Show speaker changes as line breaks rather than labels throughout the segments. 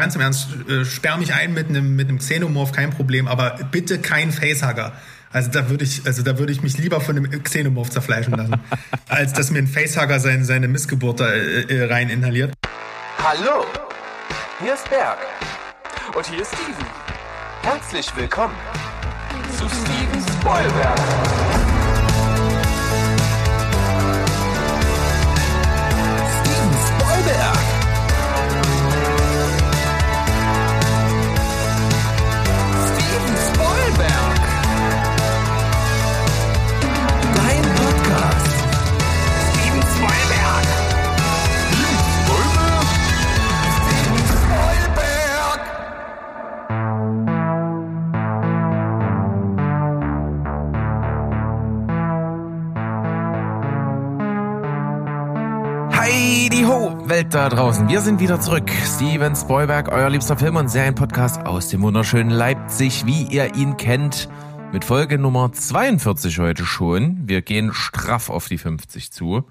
Ganz im Ernst, äh, sperr mich ein mit einem mit einem Xenomorph, kein Problem, aber bitte kein Facehugger. Also da würde ich, also da würde ich mich lieber von einem Xenomorph zerfleischen lassen, als dass mir ein Facehugger seine, seine Missgeburt da äh, äh, rein inhaliert.
Hallo, hier ist Berg. Und hier ist Steven. Herzlich willkommen zu Steven Spoilberg.
Welt da draußen. Wir sind wieder zurück. Steven Spoilberg, euer liebster Film- und Serienpodcast aus dem wunderschönen Leipzig, wie ihr ihn kennt. Mit Folge Nummer 42 heute schon. Wir gehen straff auf die 50 zu.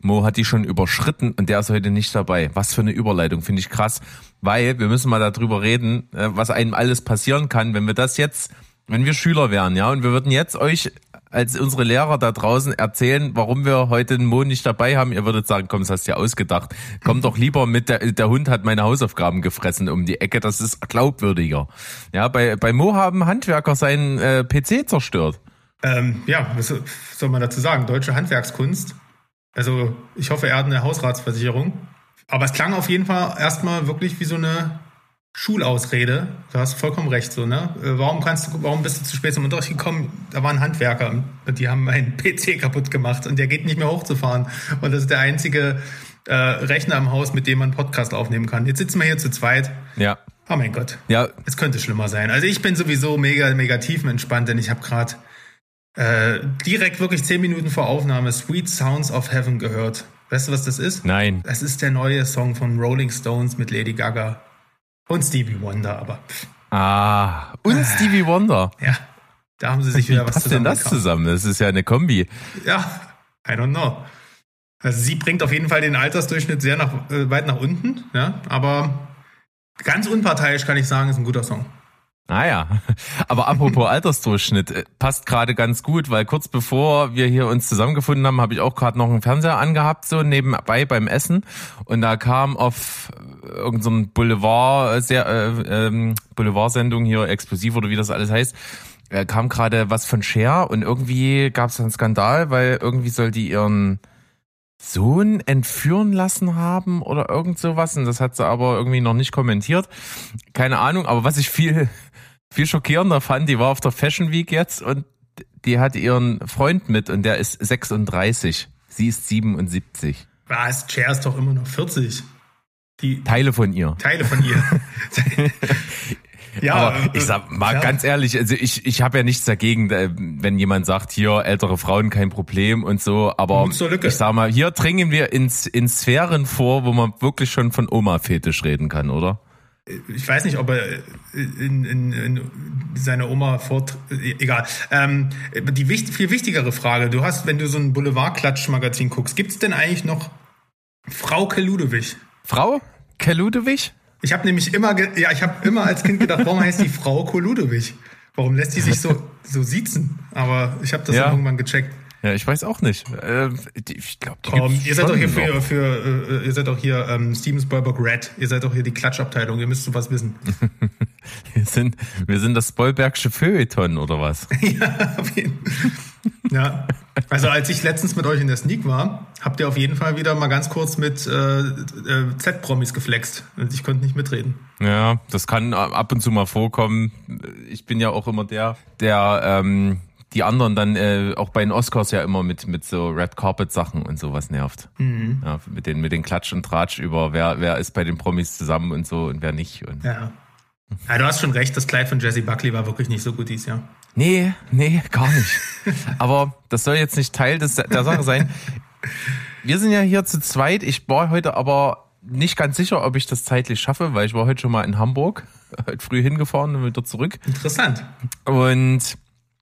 Mo hat die schon überschritten und der ist heute nicht dabei. Was für eine Überleitung, finde ich krass. Weil wir müssen mal darüber reden, äh, was einem alles passieren kann, wenn wir das jetzt, wenn wir Schüler wären, ja, und wir würden jetzt euch als unsere Lehrer da draußen erzählen, warum wir heute den Mo nicht dabei haben. Ihr würdet sagen, komm, das hast du ja ausgedacht. Komm doch lieber mit, der, der Hund hat meine Hausaufgaben gefressen um die Ecke, das ist glaubwürdiger. Ja, bei, bei Mo haben Handwerker seinen äh, PC zerstört.
Ähm, ja, was soll man dazu sagen? Deutsche Handwerkskunst. Also ich hoffe, er hat eine Hausratsversicherung. Aber es klang auf jeden Fall erstmal wirklich wie so eine Schulausrede. Du hast vollkommen recht, so, ne? Äh, Warum kannst du, warum bist du zu spät zum Unterricht gekommen? Da waren Handwerker und die haben meinen PC kaputt gemacht und der geht nicht mehr hochzufahren. Und das ist der einzige äh, Rechner im Haus, mit dem man Podcast aufnehmen kann. Jetzt sitzen wir hier zu zweit.
Ja.
Oh mein Gott.
Ja,
Es könnte schlimmer sein. Also ich bin sowieso mega, mega tiefenentspannt, denn ich habe gerade äh, direkt wirklich zehn Minuten vor Aufnahme Sweet Sounds of Heaven gehört. Weißt du, was das ist?
nein.
Das ist der neue Song von Rolling Stones mit Lady Gaga und Stevie Wonder, aber pff,
Ah, und Stevie Wonder.
ja, da haben sie sich
Wie
wieder was
passt denn das
zusammengekauft.
zusammen? Das ist ja eine Kombi.
Ja, I don't know. Also sie bringt auf jeden Fall den Altersdurchschnitt sehr nach, äh, weit nach unten, ja, aber ganz unparteiisch kann ich sagen, ist ein guter Song.
Ah ja, aber apropos Altersdurchschnitt, äh, passt gerade ganz gut, weil kurz bevor wir hier uns zusammengefunden haben, habe ich auch gerade noch einen Fernseher angehabt, so nebenbei beim Essen. Und da kam auf irgendeinem so Boulevard, äh, sehr, äh, ähm, Boulevardsendung hier, explosiv oder wie das alles heißt, äh, kam gerade was von Cher und irgendwie gab es einen Skandal, weil irgendwie soll die ihren Sohn entführen lassen haben oder irgend sowas. Und das hat sie aber irgendwie noch nicht kommentiert. Keine Ahnung, aber was ich viel, viel schockierender fand, die war auf der Fashion Week jetzt und die hat ihren Freund mit und der ist 36. Sie ist 77.
Was? Cher ist doch immer noch 40. Die
Teile von ihr.
Teile von ihr. ja,
aber
äh,
ich sag mal
ja.
ganz ehrlich, also ich, ich habe ja nichts dagegen, äh, wenn jemand sagt, hier ältere Frauen kein Problem und so, aber ich sag mal, hier dringen wir ins, in Sphären vor, wo man wirklich schon von Oma-Fetisch reden kann, oder?
Ich weiß nicht, ob er in, in, in seine Oma fort. Egal. Ähm, die wicht, viel wichtigere Frage: Du hast, wenn du so ein Boulevard-Klatsch-Magazin guckst, gibt es denn eigentlich noch Frauke Ludewig?
Frau Keludewig?
Ich habe nämlich immer, ja, ich habe immer als Kind gedacht, warum heißt die Frau Ludewig? Warum lässt die sich so so siezen? Aber ich habe das
Ja.
irgendwann gecheckt.
Ja, ich weiß auch nicht. Äh, ich glaube, die gibt's
ihr seid doch hier für, für äh, ihr seid doch hier ähm, Steven Spielberg Red. Ihr seid doch hier die Klatschabteilung. Ihr müsst sowas wissen.
Wir sind, wir sind das Spoilbergsche Feuilleton oder was?
ja, auf jeden Ja. Also als ich letztens mit euch in der Sneak war, habt ihr auf jeden Fall wieder mal ganz kurz mit äh, äh, Z-Promis geflext. Und ich konnte nicht mitreden.
Ja, das kann ab und zu mal vorkommen. Ich bin ja auch immer der, der ähm, die anderen dann äh, auch bei den Oscars ja immer mit mit so Red Carpet Sachen und sowas nervt. Ja, mit den mit den Klatsch und Tratsch über wer wer ist bei den Promis zusammen und so und wer nicht. Und
Ja. ja. Du hast schon recht, das Kleid von Jesse Buckley war wirklich nicht so gut dieses Jahr.
Nee, nee, gar nicht. Aber das soll jetzt nicht Teil des, der Sache sein. Wir sind ja hier zu zweit. Ich war heute aber nicht ganz sicher, ob ich das zeitlich schaffe, weil ich war heute schon mal in Hamburg, heute früh hingefahren und wieder zurück.
Interessant.
Und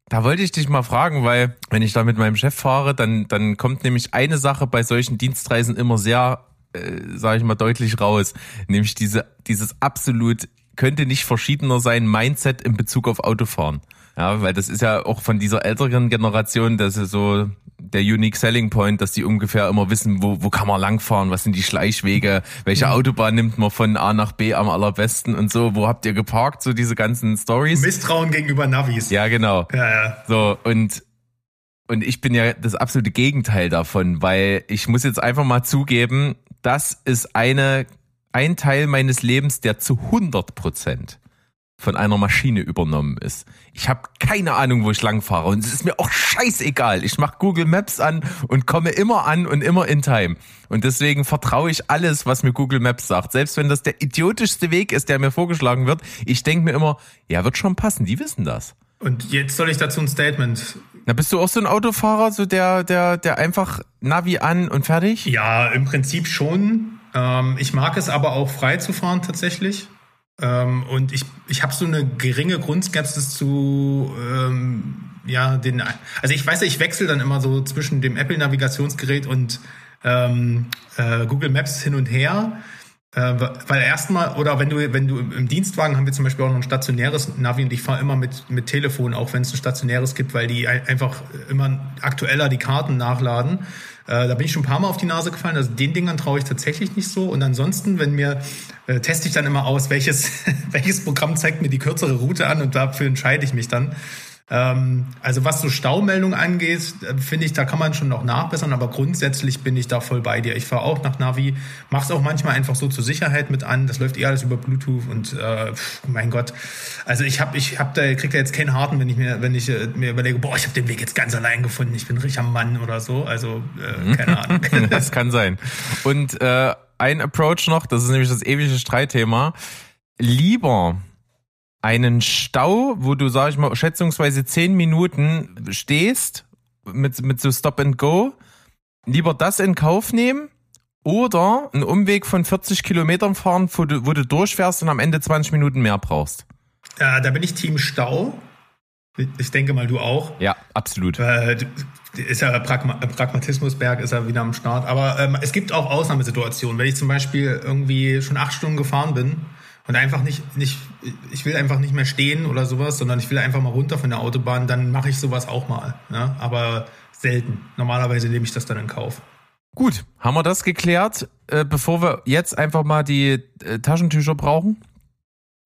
da wollte ich dich mal fragen, weil wenn ich da mit meinem Chef fahre, dann, dann kommt nämlich eine Sache bei solchen Dienstreisen immer sehr äh, sage ich mal, deutlich raus. Nämlich diese, dieses absolut könnte nicht verschiedener sein Mindset in Bezug auf Autofahren. Ja, weil das ist ja auch von dieser älteren Generation, das ist so der Unique Selling Point, dass die ungefähr immer wissen, wo, wo kann man langfahren, was sind die Schleichwege, welche Autobahn nimmt man von A nach B am allerbesten und so, wo habt ihr geparkt, so diese ganzen Stories.
Misstrauen gegenüber Navis.
Ja, genau.
Ja, ja.
So, und, und ich bin ja das absolute Gegenteil davon, weil ich muss jetzt einfach mal zugeben, das ist eine, ein Teil meines Lebens, der zu 100 Prozent von einer Maschine übernommen ist. Ich habe keine Ahnung, wo ich langfahre und es ist mir auch scheißegal. Ich mache Google Maps an und komme immer an und immer in Time. Und deswegen vertraue ich alles, was mir Google Maps sagt. Selbst wenn das der idiotischste Weg ist, der mir vorgeschlagen wird, ich denke mir immer, ja, wird schon passen, die wissen das.
Und jetzt soll ich dazu ein Statement.
Na, bist du auch so ein Autofahrer, so der, der, der einfach Navi an und fertig?
Ja, im Prinzip schon. Ähm, ich mag es aber auch frei zu fahren tatsächlich. Ähm, und ich, ich habe so eine geringe Grundskepsis zu ähm, ja den also ich weiß ich wechsle dann immer so zwischen dem Apple Navigationsgerät und ähm, äh, Google Maps hin und her weil erstmal oder wenn du wenn du im Dienstwagen haben wir zum Beispiel auch noch ein stationäres Navi und ich fahre immer mit mit Telefon auch wenn es ein stationäres gibt weil die einfach immer aktueller die Karten nachladen äh, da bin ich schon ein paar Mal auf die Nase gefallen. Also den Dingern traue ich tatsächlich nicht so. Und ansonsten, wenn mir, äh, teste ich dann immer aus, welches, welches Programm zeigt mir die kürzere Route an und dafür entscheide ich mich dann. Ähm, also was so Staumeldungen angeht, äh, finde ich, da kann man schon noch nachbessern, aber grundsätzlich bin ich da voll bei dir. Ich fahre auch nach Navi, mache es auch manchmal einfach so zur Sicherheit mit an. Das läuft eh alles über Bluetooth und äh, mein Gott. Also ich habe, ich habe da krieg da jetzt keinen harten, wenn ich mir, wenn ich äh, mir überlege, boah, ich habe den Weg jetzt ganz allein gefunden, ich bin richtiger Mann oder so. Also äh, keine Ahnung.
das kann sein. Und äh, ein Approach noch, das ist nämlich das ewige Streitthema. Lieber einen Stau, wo du, sag ich mal, schätzungsweise zehn Minuten stehst mit, mit so Stop and Go, lieber das in Kauf nehmen oder einen Umweg von 40 Kilometern fahren, wo du, wo du durchfährst und am Ende 20 Minuten mehr brauchst.
Ja, da bin ich Team Stau. Ich denke mal, du auch.
Ja, absolut.
Äh, ist ja Pragma Pragmatismusberg, ist ja wieder am Start. Aber ähm, es gibt auch Ausnahmesituationen. Wenn ich zum Beispiel irgendwie schon acht Stunden gefahren bin und einfach nicht, nicht, ich will einfach nicht mehr stehen oder sowas, sondern ich will einfach mal runter von der Autobahn, dann mache ich sowas auch mal. Ja? Aber selten. Normalerweise nehme ich das dann in Kauf.
Gut, haben wir das geklärt, äh, bevor wir jetzt einfach mal die äh, Taschentücher brauchen?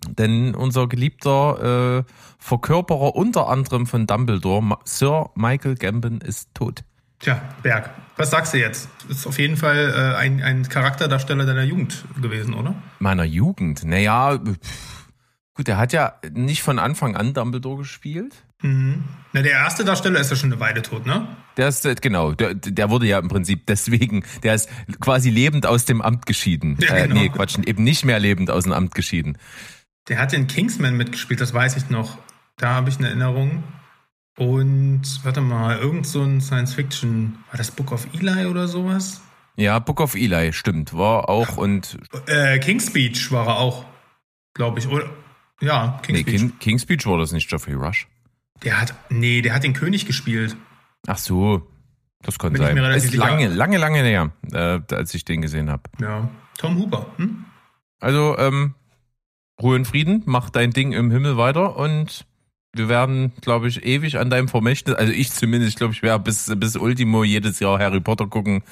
Denn unser geliebter äh, Verkörperer unter anderem von Dumbledore, Sir Michael Gambon, ist tot.
Tja, Berg, was sagst du jetzt? Ist auf jeden Fall äh, ein, ein Charakterdarsteller deiner Jugend gewesen, oder?
Meiner Jugend? Naja, gut, er hat ja nicht von Anfang an Dumbledore gespielt.
Mhm. Na, der erste Darsteller ist ja schon eine Weile tot, ne?
Der ist, äh, genau, der, der wurde ja im Prinzip deswegen, der ist quasi lebend aus dem Amt geschieden. Ja, genau. äh, nee, Quatsch, eben nicht mehr lebend aus dem Amt geschieden.
Der hat in Kingsman mitgespielt, das weiß ich noch. Da habe ich eine Erinnerung. Und warte mal, irgend so ein Science-Fiction, war das Book of Eli oder sowas?
Ja, Book of Eli, stimmt, war auch und.
Äh, King's Speech war er auch, glaube ich, oder? Ja,
King's nee, Speech. King, King's Speech war das nicht Geoffrey Rush.
Der hat, nee, der hat den König gespielt.
Ach so, das konnte sein. Ist lange, lange, lange näher, äh, als ich den gesehen habe.
Ja, Tom Huber. Hm?
Also, ähm, Ruhe und Frieden, mach dein Ding im Himmel weiter und wir werden, glaube ich, ewig an deinem Vermächtnis, also ich zumindest, glaube ich, werde bis, bis Ultimo jedes Jahr Harry Potter gucken.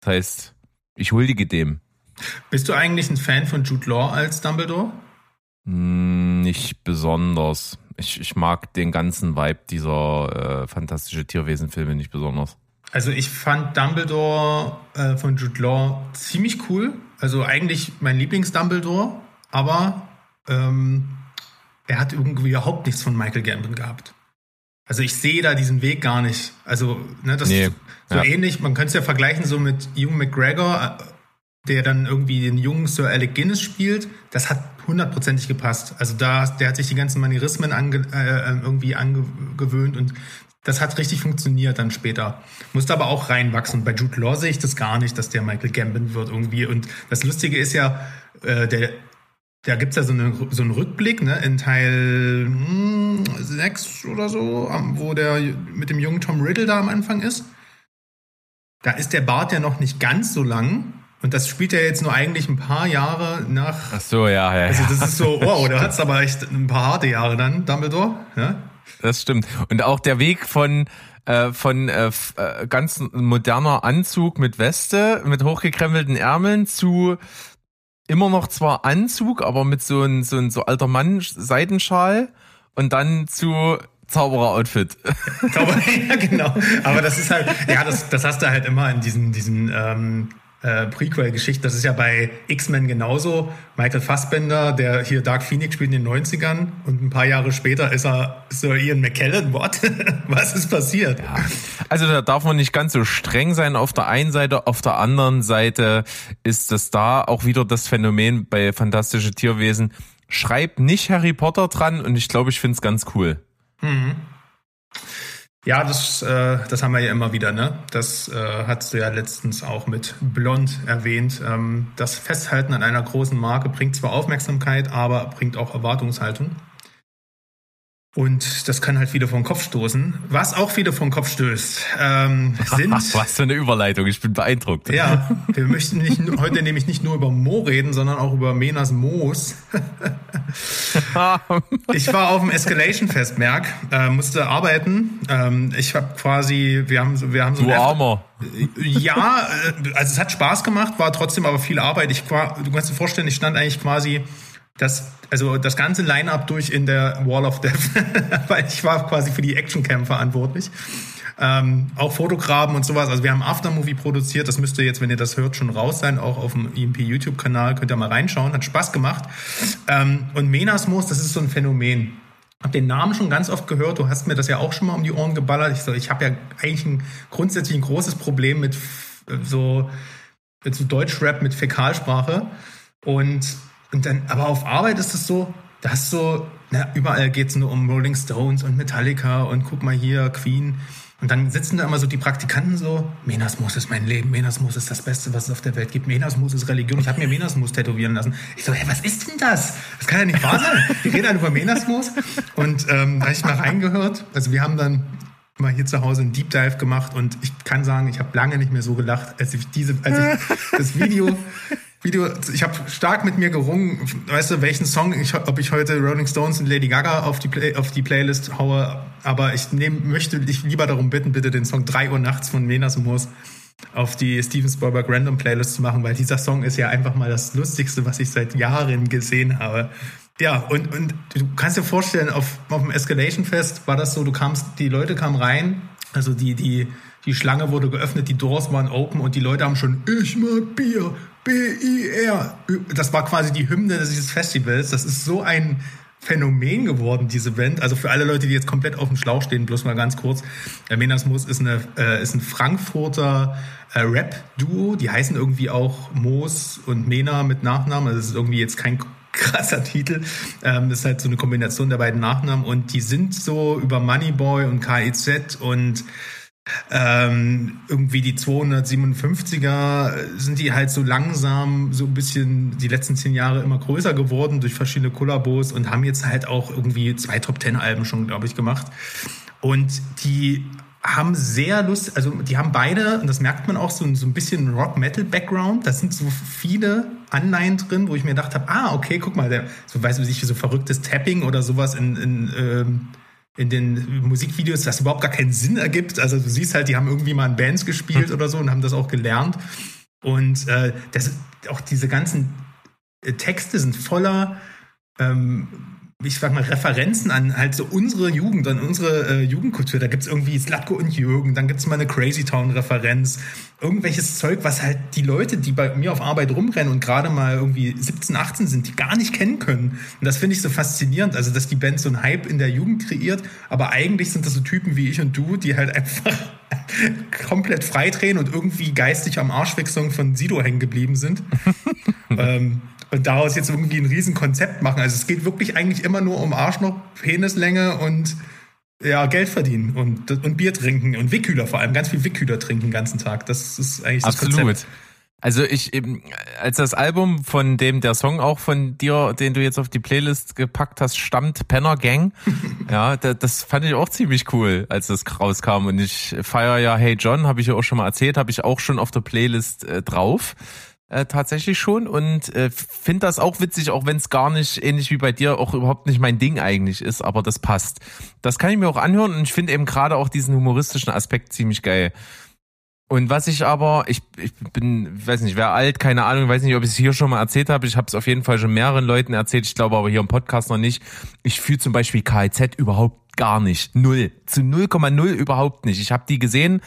Das heißt, ich huldige dem.
Bist du eigentlich ein Fan von Jude Law als Dumbledore?
Hm, nicht besonders. Ich, ich mag den ganzen Vibe dieser äh, fantastische Tierwesen-Filme nicht besonders.
Also ich fand Dumbledore äh, von Jude Law ziemlich cool. Also eigentlich mein Lieblings-Dumbledore, aber ähm, er hat irgendwie überhaupt nichts von Michael Gambon gehabt. Also ich sehe da diesen Weg gar nicht. Also, ne, das nee, ist so ja. ähnlich, man könnte es ja vergleichen so mit Hugh McGregor, äh, der dann irgendwie den jungen Sir Alec Guinness spielt. Das hat hundertprozentig gepasst. Also da, der hat sich die ganzen Manierismen ange, äh, irgendwie angewöhnt und das hat richtig funktioniert dann später. Musste aber auch reinwachsen. Bei Jude Law sehe ich das gar nicht, dass der Michael Gambon wird irgendwie. Und das Lustige ist ja, äh, der da gibt's ja so, eine, so einen Rückblick ne, in Teil hm, 6 oder so, wo der mit dem jungen Tom Riddle da am Anfang ist. Da ist der Bart ja noch nicht ganz so lang. Und das spielt ja jetzt nur eigentlich ein paar Jahre nach.
Ach so, ja, ja.
Also das ist so, wow, da hat's aber echt ein paar harte Jahre dann, Dumbledore. Ja?
Das stimmt. Und auch der Weg von äh, von äh, äh, ganz moderner Anzug mit Weste, mit hochgekrempelten Ärmeln zu immer noch zwar Anzug, aber mit so ein so ein so alter Mann Seidenschal und dann zu Zauberer-Outfit.
Zauberer, ja, genau. Aber das ist halt, ja, das, das hast du halt immer in diesen, diesen ähm, äh, Prequel-Geschichte. Das ist ja bei X-Men genauso. Michael Fassbender, der hier Dark Phoenix spielt in den 90ern und ein paar Jahre später ist er Sir Ian McKellen. What? Was ist passiert? Ja.
Also da darf man nicht ganz so streng sein auf der einen Seite. Auf der anderen Seite ist das da auch wieder das Phänomen bei Fantastische Tierwesen. Schreibt nicht Harry Potter dran und ich glaube, ich finde es ganz cool. Mhm.
Ja, das, äh, das haben wir ja immer wieder, ne? Das äh, hast du ja letztens auch mit Blond erwähnt. Ähm, das Festhalten an einer großen Marke bringt zwar Aufmerksamkeit, aber bringt auch Erwartungshaltung. Und das kann halt viele vom Kopf stoßen. Was auch viele vom Kopf stößt, ähm, sind.
Was für eine Überleitung, ich bin beeindruckt.
Ja, wir möchten nicht, heute nämlich nicht nur über Mo reden, sondern auch über Menas Moos. ich war auf dem Escalation Fest, Merk, äh, musste arbeiten. Ähm, ich habe quasi, wir haben, wir haben so.
Du Armer.
Ja, äh, also es hat Spaß gemacht, war trotzdem aber viel Arbeit. Ich, du kannst dir vorstellen, ich stand eigentlich quasi das, also das ganze Line-up durch in der Wall of Death, weil ich war quasi für die Actioncam verantwortlich. Ähm, auch Fotograben und sowas. Also wir haben Aftermovie produziert. Das müsste jetzt, wenn ihr das hört, schon raus sein. Auch auf dem EMP YouTube-Kanal könnt ihr mal reinschauen. Hat Spaß gemacht. Ähm, und Menasmus, das ist so ein Phänomen. Hab den Namen schon ganz oft gehört. Du hast mir das ja auch schon mal um die Ohren geballert. Ich so, ich habe ja eigentlich ein grundsätzlich ein großes Problem mit so mit so Deutschrap mit Fäkalsprache und und dann, aber auf Arbeit ist es so, dass so, na, überall geht es nur um Rolling Stones und Metallica und guck mal hier, Queen. Und dann sitzen da immer so die Praktikanten so, Menasmus ist mein Leben, Menasmus ist das Beste, was es auf der Welt gibt, Menasmus ist Religion. Ich habe mir Menasmus tätowieren lassen. Ich so, hey, was ist denn das? Das kann ja nicht wahr sein. Wir reden dann über Menasmus. Und ähm, da habe ich mal reingehört. Also wir haben dann mal hier zu Hause einen Deep Dive gemacht und ich kann sagen, ich habe lange nicht mehr so gelacht, als ich diese, als ich das Video Video, ich habe stark mit mir gerungen, weißt du, welchen Song, ich, ob ich heute Rolling Stones und Lady Gaga auf die, Play, auf die Playlist haue, aber ich nehm, möchte dich lieber darum bitten, bitte den Song 3 Uhr nachts von Menas Moos auf die Steven Spielberg Random Playlist zu machen, weil dieser Song ist ja einfach mal das Lustigste, was ich seit Jahren gesehen habe. Ja, und, und du kannst dir vorstellen, auf, auf dem Escalation Fest war das so, du kamst, die Leute kamen rein, also die, die, die Schlange wurde geöffnet, die Doors waren open und die Leute haben schon, ich mag Bier, B-I-R. Das war quasi die Hymne dieses Festivals. Das ist so ein Phänomen geworden, diese Band. Also für alle Leute, die jetzt komplett auf dem Schlauch stehen, bloß mal ganz kurz. Menas Moos ist, eine, äh, ist ein Frankfurter äh, Rap-Duo. Die heißen irgendwie auch Moos und Mena mit Nachnamen. Also das ist irgendwie jetzt kein krasser Titel. Ähm, das ist halt so eine Kombination der beiden Nachnamen. Und die sind so über Moneyboy und KIZ und ähm, irgendwie die 257er sind die halt so langsam so ein bisschen die letzten zehn Jahre immer größer geworden durch verschiedene Kollabos und haben jetzt halt auch irgendwie zwei Top Ten Alben schon, glaube ich, gemacht. Und die haben sehr Lust, also die haben beide, und das merkt man auch, so, so ein bisschen Rock-Metal-Background. Da sind so viele Anleihen drin, wo ich mir gedacht habe, ah, okay, guck mal, der, so weiß ich, so verrücktes Tapping oder sowas in, in ähm, in den Musikvideos, das überhaupt gar keinen Sinn ergibt. Also du siehst halt, die haben irgendwie mal in Bands gespielt hm. oder so und haben das auch gelernt. Und äh, das, auch diese ganzen äh, Texte sind voller ähm, ich sag mal, Referenzen an halt so unsere Jugend, an unsere äh, Jugendkultur. Da gibt's irgendwie Slatko und Jürgen, dann gibt's mal eine Crazy Town-Referenz. Irgendwelches Zeug, was halt die Leute, die bei mir auf Arbeit rumrennen und gerade mal irgendwie 17, 18 sind, die gar nicht kennen können. Und das finde ich so faszinierend. Also, dass die Band so einen Hype in der Jugend kreiert, aber eigentlich sind das so Typen wie ich und du, die halt einfach komplett freidrehen und irgendwie geistig am Arschwechslung von Sido hängen geblieben sind. ähm, und daraus jetzt irgendwie ein Riesenkonzept machen. Also es geht wirklich eigentlich immer nur um Arschloch, Penislänge und ja, Geld verdienen und, und Bier trinken und Wickhüler vor allem, ganz viel Wickhüler trinken den ganzen Tag. Das ist eigentlich das
Absolut.
Konzept.
Also ich, als das Album, von dem der Song auch von dir, den du jetzt auf die Playlist gepackt hast, stammt, Penner Gang, ja, das fand ich auch ziemlich cool, als das rauskam. Und ich feiere ja Hey John, habe ich ja auch schon mal erzählt, habe ich auch schon auf der Playlist äh, drauf. Äh, tatsächlich schon und äh, finde das auch witzig, auch wenn es gar nicht ähnlich wie bei dir auch überhaupt nicht mein Ding eigentlich ist, aber das passt. Das kann ich mir auch anhören und ich finde eben gerade auch diesen humoristischen Aspekt ziemlich geil. Und was ich aber, ich, ich bin, weiß nicht, wer alt, keine Ahnung, weiß nicht, ob ich es hier schon mal erzählt habe. Ich habe es auf jeden Fall schon mehreren Leuten erzählt. Ich glaube aber hier im Podcast noch nicht. Ich fühle zum Beispiel KIZ überhaupt gar nicht. Null. Zu 0,0 überhaupt nicht. Ich habe die gesehen.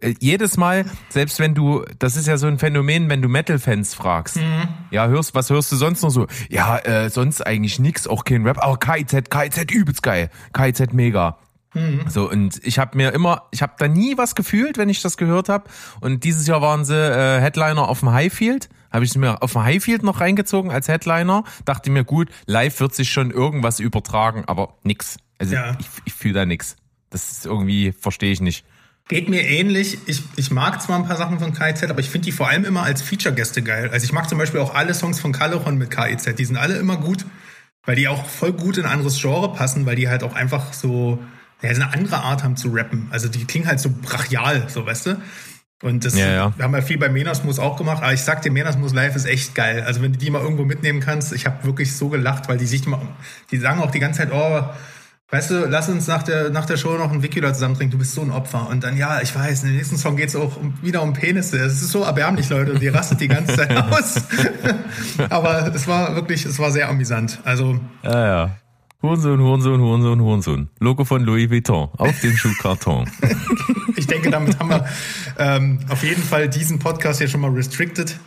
Äh, jedes Mal, selbst wenn du, das ist ja so ein Phänomen, wenn du Metal-Fans fragst. Mhm. Ja, hörst, was hörst du sonst noch so? Ja, äh, sonst eigentlich nix, auch kein Rap. Aber KIZ, KIZ übelst geil. KIZ mega. Mhm. So, und ich habe mir immer, ich habe da nie was gefühlt, wenn ich das gehört habe. Und dieses Jahr waren sie äh, Headliner auf dem Highfield. Habe ich mir auf dem Highfield noch reingezogen als Headliner. Dachte mir, gut, live wird sich schon irgendwas übertragen, aber nix. Also ja. ich, ich fühle da nix. Das ist irgendwie, verstehe ich nicht.
Geht mir ähnlich. Ich, ich mag zwar ein paar Sachen von KIZ, aber ich finde die vor allem immer als Feature-Gäste geil. Also ich mag zum Beispiel auch alle Songs von Caleron mit KIZ. Die sind alle immer gut, weil die auch voll gut in ein anderes Genre passen, weil die halt auch einfach so ja, eine andere Art haben zu rappen. Also die klingen halt so brachial, so weißt du. Und das ja, ja. wir haben ja viel bei Menasmus auch gemacht, aber ich sag dir, Menasmus Live ist echt geil. Also wenn du die mal irgendwo mitnehmen kannst, ich habe wirklich so gelacht, weil die sich immer, die sagen auch die ganze Zeit, oh, weißt du, lass uns nach der, nach der Show noch ein Wiki da zusammen trinken, du bist so ein Opfer. Und dann, ja, ich weiß, in dem nächsten Song geht's auch wieder um Penisse. Es ist so erbärmlich, Leute, die rastet die ganze Zeit aus. aber es war wirklich, es war sehr amüsant. Also.
Ja, ja. Hurensohn, Hurensohn, Hurensohn, Hurensohn. Logo von Louis Vuitton auf dem Schuhkarton.
ich denke, damit haben wir ähm, auf jeden Fall diesen Podcast hier schon mal restricted.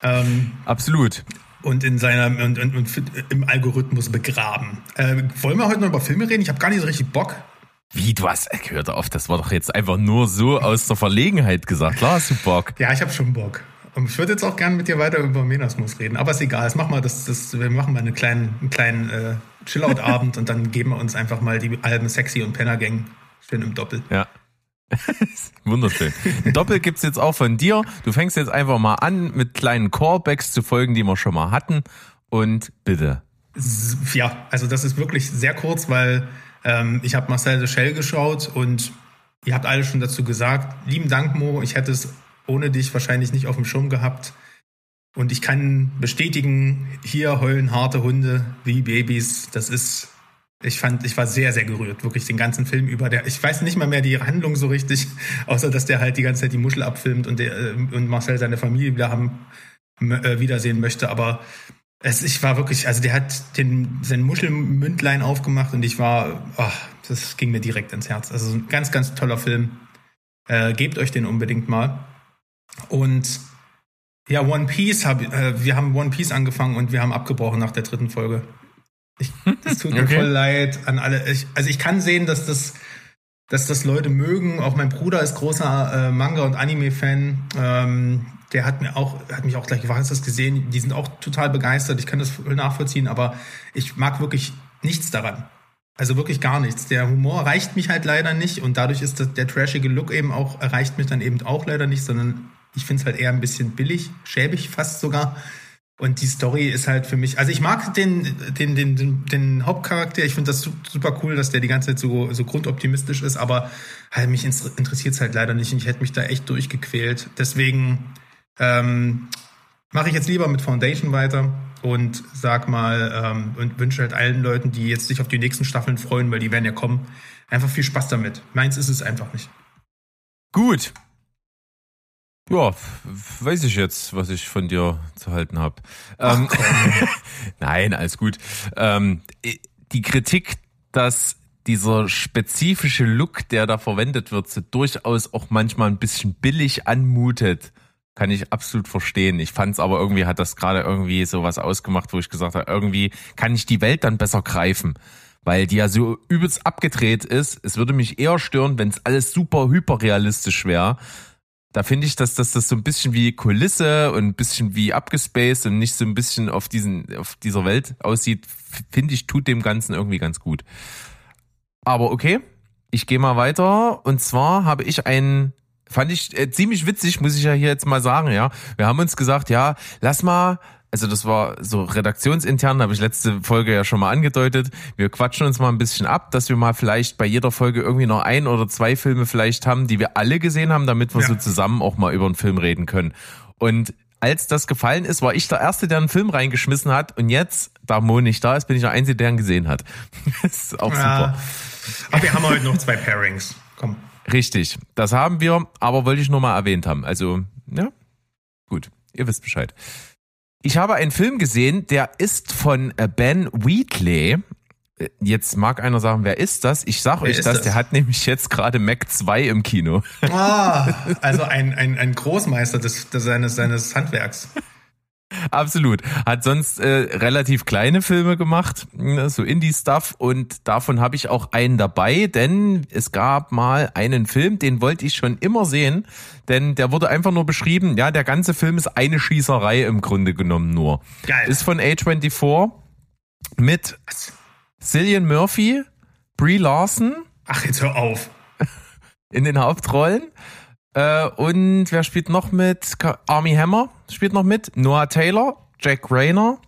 Ähm, Absolut.
Und in seiner und, und, und im Algorithmus begraben. Äh, wollen wir heute noch über Filme reden? Ich habe gar nicht so richtig Bock.
Wie, du hast, gehört auf, das war doch jetzt einfach nur so aus der Verlegenheit gesagt. Klar hast du Bock.
Ja, ich habe schon Bock. Und ich würde jetzt auch gerne mit dir weiter über Menasmus reden, aber ist egal. Das machen wir, das, das, wir machen mal einen kleinen, einen kleinen äh, Chillout-Abend und dann geben wir uns einfach mal die Alben Sexy und Penner Gang schön im Doppel.
Ja. Wunderschön. Doppel gibt's jetzt auch von dir. Du fängst jetzt einfach mal an mit kleinen Callbacks zu Folgen, die wir schon mal hatten. Und bitte.
Ja, also das ist wirklich sehr kurz, weil ähm, ich habe Marcel de Shell geschaut und ihr habt alle schon dazu gesagt. Lieben Dank, Mo. Ich hätte es ohne dich wahrscheinlich nicht auf dem Schirm gehabt. Und ich kann bestätigen, hier heulen harte Hunde wie Babys. Das ist, ich fand, ich war sehr, sehr gerührt, wirklich den ganzen Film über. Der, ich weiß nicht mal mehr die Handlung so richtig, außer dass der halt die ganze Zeit die Muschel abfilmt und, der, äh, und Marcel seine Familie wieder haben, äh, wiedersehen möchte. Aber es, ich war wirklich, also der hat den, sein Muschelmündlein aufgemacht und ich war, ach, das ging mir direkt ins Herz. Also ein ganz, ganz toller Film. Äh, gebt euch den unbedingt mal. Und ja, One Piece, hab, äh, wir haben One Piece angefangen und wir haben abgebrochen nach der dritten Folge. Ich, das tut mir okay. voll leid an alle. Ich, also ich kann sehen, dass das, dass das Leute mögen. Auch mein Bruder ist großer äh, Manga- und Anime-Fan. Ähm, der hat mir auch, hat mich auch gleich gefragt, hast du das gesehen? Die sind auch total begeistert. Ich kann das voll nachvollziehen, aber ich mag wirklich nichts daran. Also wirklich gar nichts. Der Humor reicht mich halt leider nicht und dadurch ist das, der trashige Look eben auch, erreicht mich dann eben auch leider nicht, sondern ich finde es halt eher ein bisschen billig, schäbig fast sogar. Und die Story ist halt für mich, also ich mag den, den, den, den, Hauptcharakter, ich finde das super cool, dass der die ganze Zeit so, so grundoptimistisch ist, aber halt mich interessiert es halt leider nicht und ich hätte mich da echt durchgequält. Deswegen ähm, mache ich jetzt lieber mit Foundation weiter und sag mal ähm, und wünsche halt allen Leuten, die jetzt sich auf die nächsten Staffeln freuen, weil die werden ja kommen, einfach viel Spaß damit. Meins ist es einfach nicht.
Gut, ja, weiß ich jetzt, was ich von dir zu halten habe. Ähm, Nein, alles gut. Ähm, die Kritik, dass dieser spezifische Look, der da verwendet wird, so durchaus auch manchmal ein bisschen billig anmutet, kann ich absolut verstehen. Ich fand es aber irgendwie hat das gerade irgendwie so was ausgemacht, wo ich gesagt habe, irgendwie kann ich die Welt dann besser greifen weil die ja so übelst abgedreht ist. Es würde mich eher stören, wenn es alles super hyperrealistisch wäre da finde ich, dass, dass das so ein bisschen wie Kulisse und ein bisschen wie abgespaced und nicht so ein bisschen auf diesen, auf dieser Welt aussieht, finde ich, tut dem Ganzen irgendwie ganz gut. Aber okay, ich gehe mal weiter. Und zwar habe ich einen, fand ich äh, ziemlich witzig, muss ich ja hier jetzt mal sagen, ja. Wir haben uns gesagt, ja, lass mal also das war so redaktionsintern, habe ich letzte Folge ja schon mal angedeutet. Wir quatschen uns mal ein bisschen ab, dass wir mal vielleicht bei jeder Folge irgendwie noch ein oder zwei Filme vielleicht haben, die wir alle gesehen haben, damit wir ja. so zusammen auch mal über einen Film reden können. Und als das gefallen ist, war ich der Erste, der einen Film reingeschmissen hat. Und jetzt, da Mo nicht da ist, bin ich der Einzige, der ihn gesehen hat. das ist auch
Ja.
super.
Aber wir haben heute noch zwei Pairings. Komm.
Richtig, das haben wir, aber wollte ich nur mal erwähnt haben. Also, ja, gut, ihr wisst Bescheid. Ich habe einen Film gesehen, der ist von äh, Ben Wheatley. Äh, Jetzt mag einer sagen, wer ist das? Ich sag euch das,
das?
der hat nämlich jetzt gerade Mac 2 im Kino.
Ah, also ein, ein, ein Großmeister des, des, seines, seines Handwerks.
Absolut. Hat sonst äh, relativ kleine Filme gemacht, ne, so Indie-Stuff und davon habe ich auch einen dabei, denn es gab mal einen Film, den wollte ich schon immer sehen, denn der wurde einfach nur beschrieben, ja, der ganze Film ist eine Schießerei im Grunde genommen nur.
Geil.
Ist von A24 mit Cillian Murphy, Brie Larson
Ach, jetzt hör auf.
in den Hauptrollen. Äh, und wer spielt noch mit? Army Hammer spielt noch mit. Noah Taylor, Jack Rayner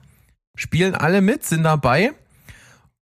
spielen alle mit, sind dabei.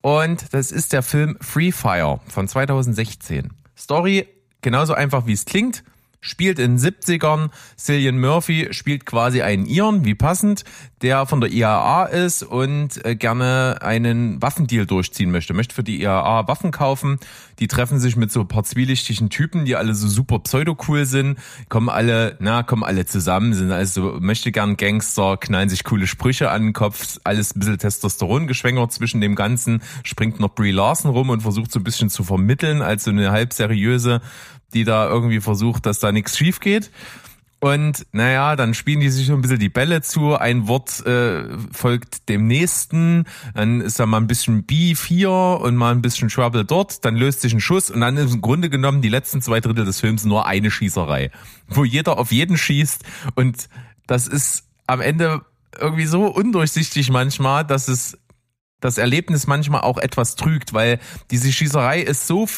Und das ist der Film Free Fire von 2016. Story genauso einfach wie es klingt. Spielt in den 70ern. Cillian Murphy spielt quasi einen Iren, wie passend, der von der IAA ist und äh, gerne einen Waffendeal durchziehen möchte. Möchte für die IAA Waffen kaufen. Die treffen sich mit so ein paar zwielichtigen Typen, die alle so super pseudo-cool sind. Kommen alle, na, kommen alle zusammen, sind also möchte gern Gangster, knallen sich coole Sprüche an den Kopf, alles ein bisschen Testosteron geschwängert zwischen dem Ganzen. Springt noch Brie Larson rum und versucht so ein bisschen zu vermitteln, als so eine halb seriöse die da irgendwie versucht, dass da nichts schief geht. Und naja, dann spielen die sich so ein bisschen die Bälle zu. Ein Wort äh, folgt dem nächsten. Dann ist da mal ein bisschen Beef hier und mal ein bisschen Trouble dort. Dann löst sich ein Schuss und dann ist im Grunde genommen die letzten zwei Drittel des Films nur eine Schießerei, wo jeder auf jeden schießt. Und das ist am Ende irgendwie so undurchsichtig manchmal, dass es das Erlebnis manchmal auch etwas trügt, weil diese Schießerei ist so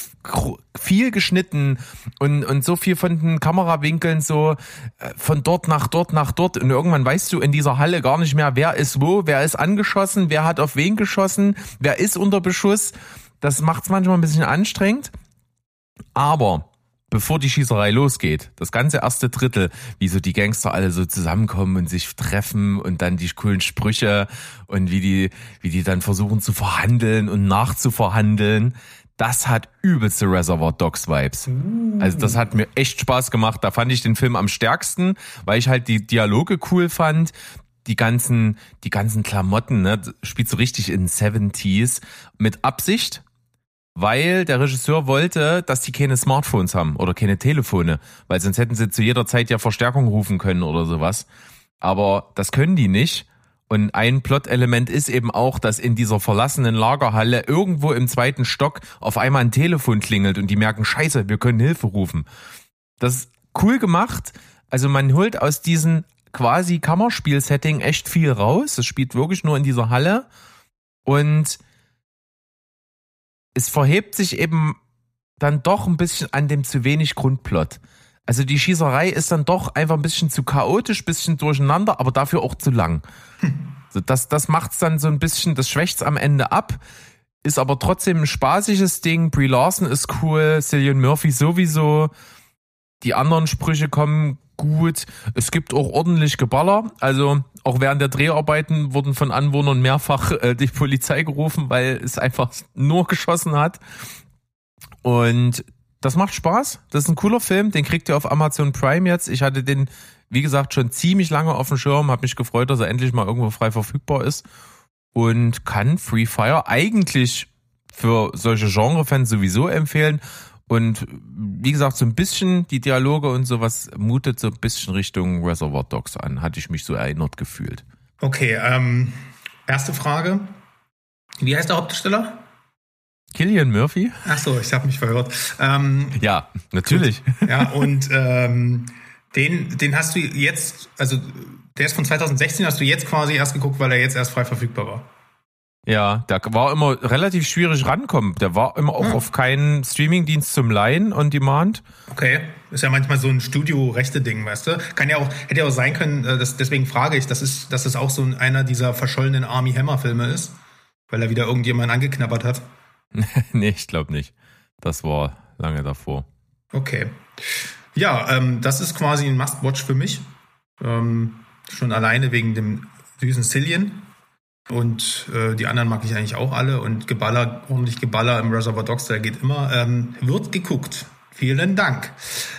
viel geschnitten und, und so viel von den Kamerawinkeln so äh, von dort nach dort nach dort und irgendwann weißt du in dieser Halle gar nicht mehr, wer ist wo, wer ist angeschossen, wer hat auf wen geschossen, wer ist unter Beschuss. Das macht es manchmal ein bisschen anstrengend, aber bevor die Schießerei losgeht, das ganze erste Drittel, wie so die Gangster alle so zusammenkommen und sich treffen und dann die coolen Sprüche und wie die, wie die dann versuchen zu verhandeln und nachzuverhandeln, das hat übelste Reservoir Dogs Vibes. Also das hat mir echt Spaß gemacht. Da fand ich den Film am stärksten, weil ich halt die Dialoge cool fand. Die ganzen, die ganzen Klamotten, ne, spielt so richtig in 70s mit Absicht, weil der Regisseur wollte, dass die keine Smartphones haben oder keine Telefone, weil sonst hätten sie zu jeder Zeit ja Verstärkung rufen können oder sowas. Aber das können die nicht. Und ein Plot-Element ist eben auch, dass in dieser verlassenen Lagerhalle irgendwo im zweiten Stock auf einmal ein Telefon klingelt und die merken, scheiße, wir können Hilfe rufen. Das ist cool gemacht. Also man holt aus diesem quasi Kammerspiel-Setting echt viel raus. Es spielt wirklich nur in dieser Halle. Und es verhebt sich eben dann doch ein bisschen an dem zu wenig Grundplot. Also die Schießerei ist dann doch einfach ein bisschen zu chaotisch, bisschen durcheinander, aber dafür auch zu lang. So, das das macht's dann so ein bisschen, das schwächt's am Ende ab, ist aber trotzdem ein spaßiges Ding. Brie Larson ist cool, Cillian Murphy sowieso. Die anderen Sprüche kommen gut. Es gibt auch ordentlich Geballer. Also auch während der Dreharbeiten wurden von Anwohnern mehrfach äh, die Polizei gerufen, weil es einfach nur geschossen hat. Und das macht Spaß. Das ist ein cooler Film. Den kriegt ihr auf Amazon Prime jetzt. Ich hatte den, wie gesagt, schon ziemlich lange auf dem Schirm. Habe mich gefreut, dass er endlich mal irgendwo frei verfügbar ist. Und kann Free Fire eigentlich für solche Genre-Fans sowieso empfehlen. Und wie gesagt, so ein bisschen die Dialoge und sowas mutet so ein bisschen Richtung Reservoir Dogs an. Hatte ich mich so erinnert gefühlt.
Okay, ähm, erste Frage. Wie heißt der Hauptdarsteller?
Killian Murphy?
Ach so, ich habe mich verhört. Ähm,
Ja, natürlich.
ja, und ähm, den, den hast du jetzt, also der ist von 2016, hast du jetzt quasi erst geguckt, weil er jetzt erst frei verfügbar war.
Ja, da war immer relativ schwierig rankommen. Der war immer auch
Ah.
auf keinen Streamingdienst zum Leihen on Demand.
Okay, ist ja manchmal so ein Studio-Rechte-Ding, weißt du? Kann ja auch, hätte ja auch sein können, äh, das, deswegen frage ich, das ist, dass es auch so einer dieser verschollenen Army Hammer-Filme ist, weil er wieder irgendjemand angeknabbert hat.
nee, ich glaube nicht. Das war lange davor.
Okay. Ja, ähm, das ist quasi ein Must-Watch für mich. Ähm, Schon alleine wegen dem süßen Cillian. Und äh, die anderen mag ich eigentlich auch alle. Und Geballer, ordentlich Geballer im Reservoir Dogs, der geht immer. Ähm, wird geguckt. Vielen Dank.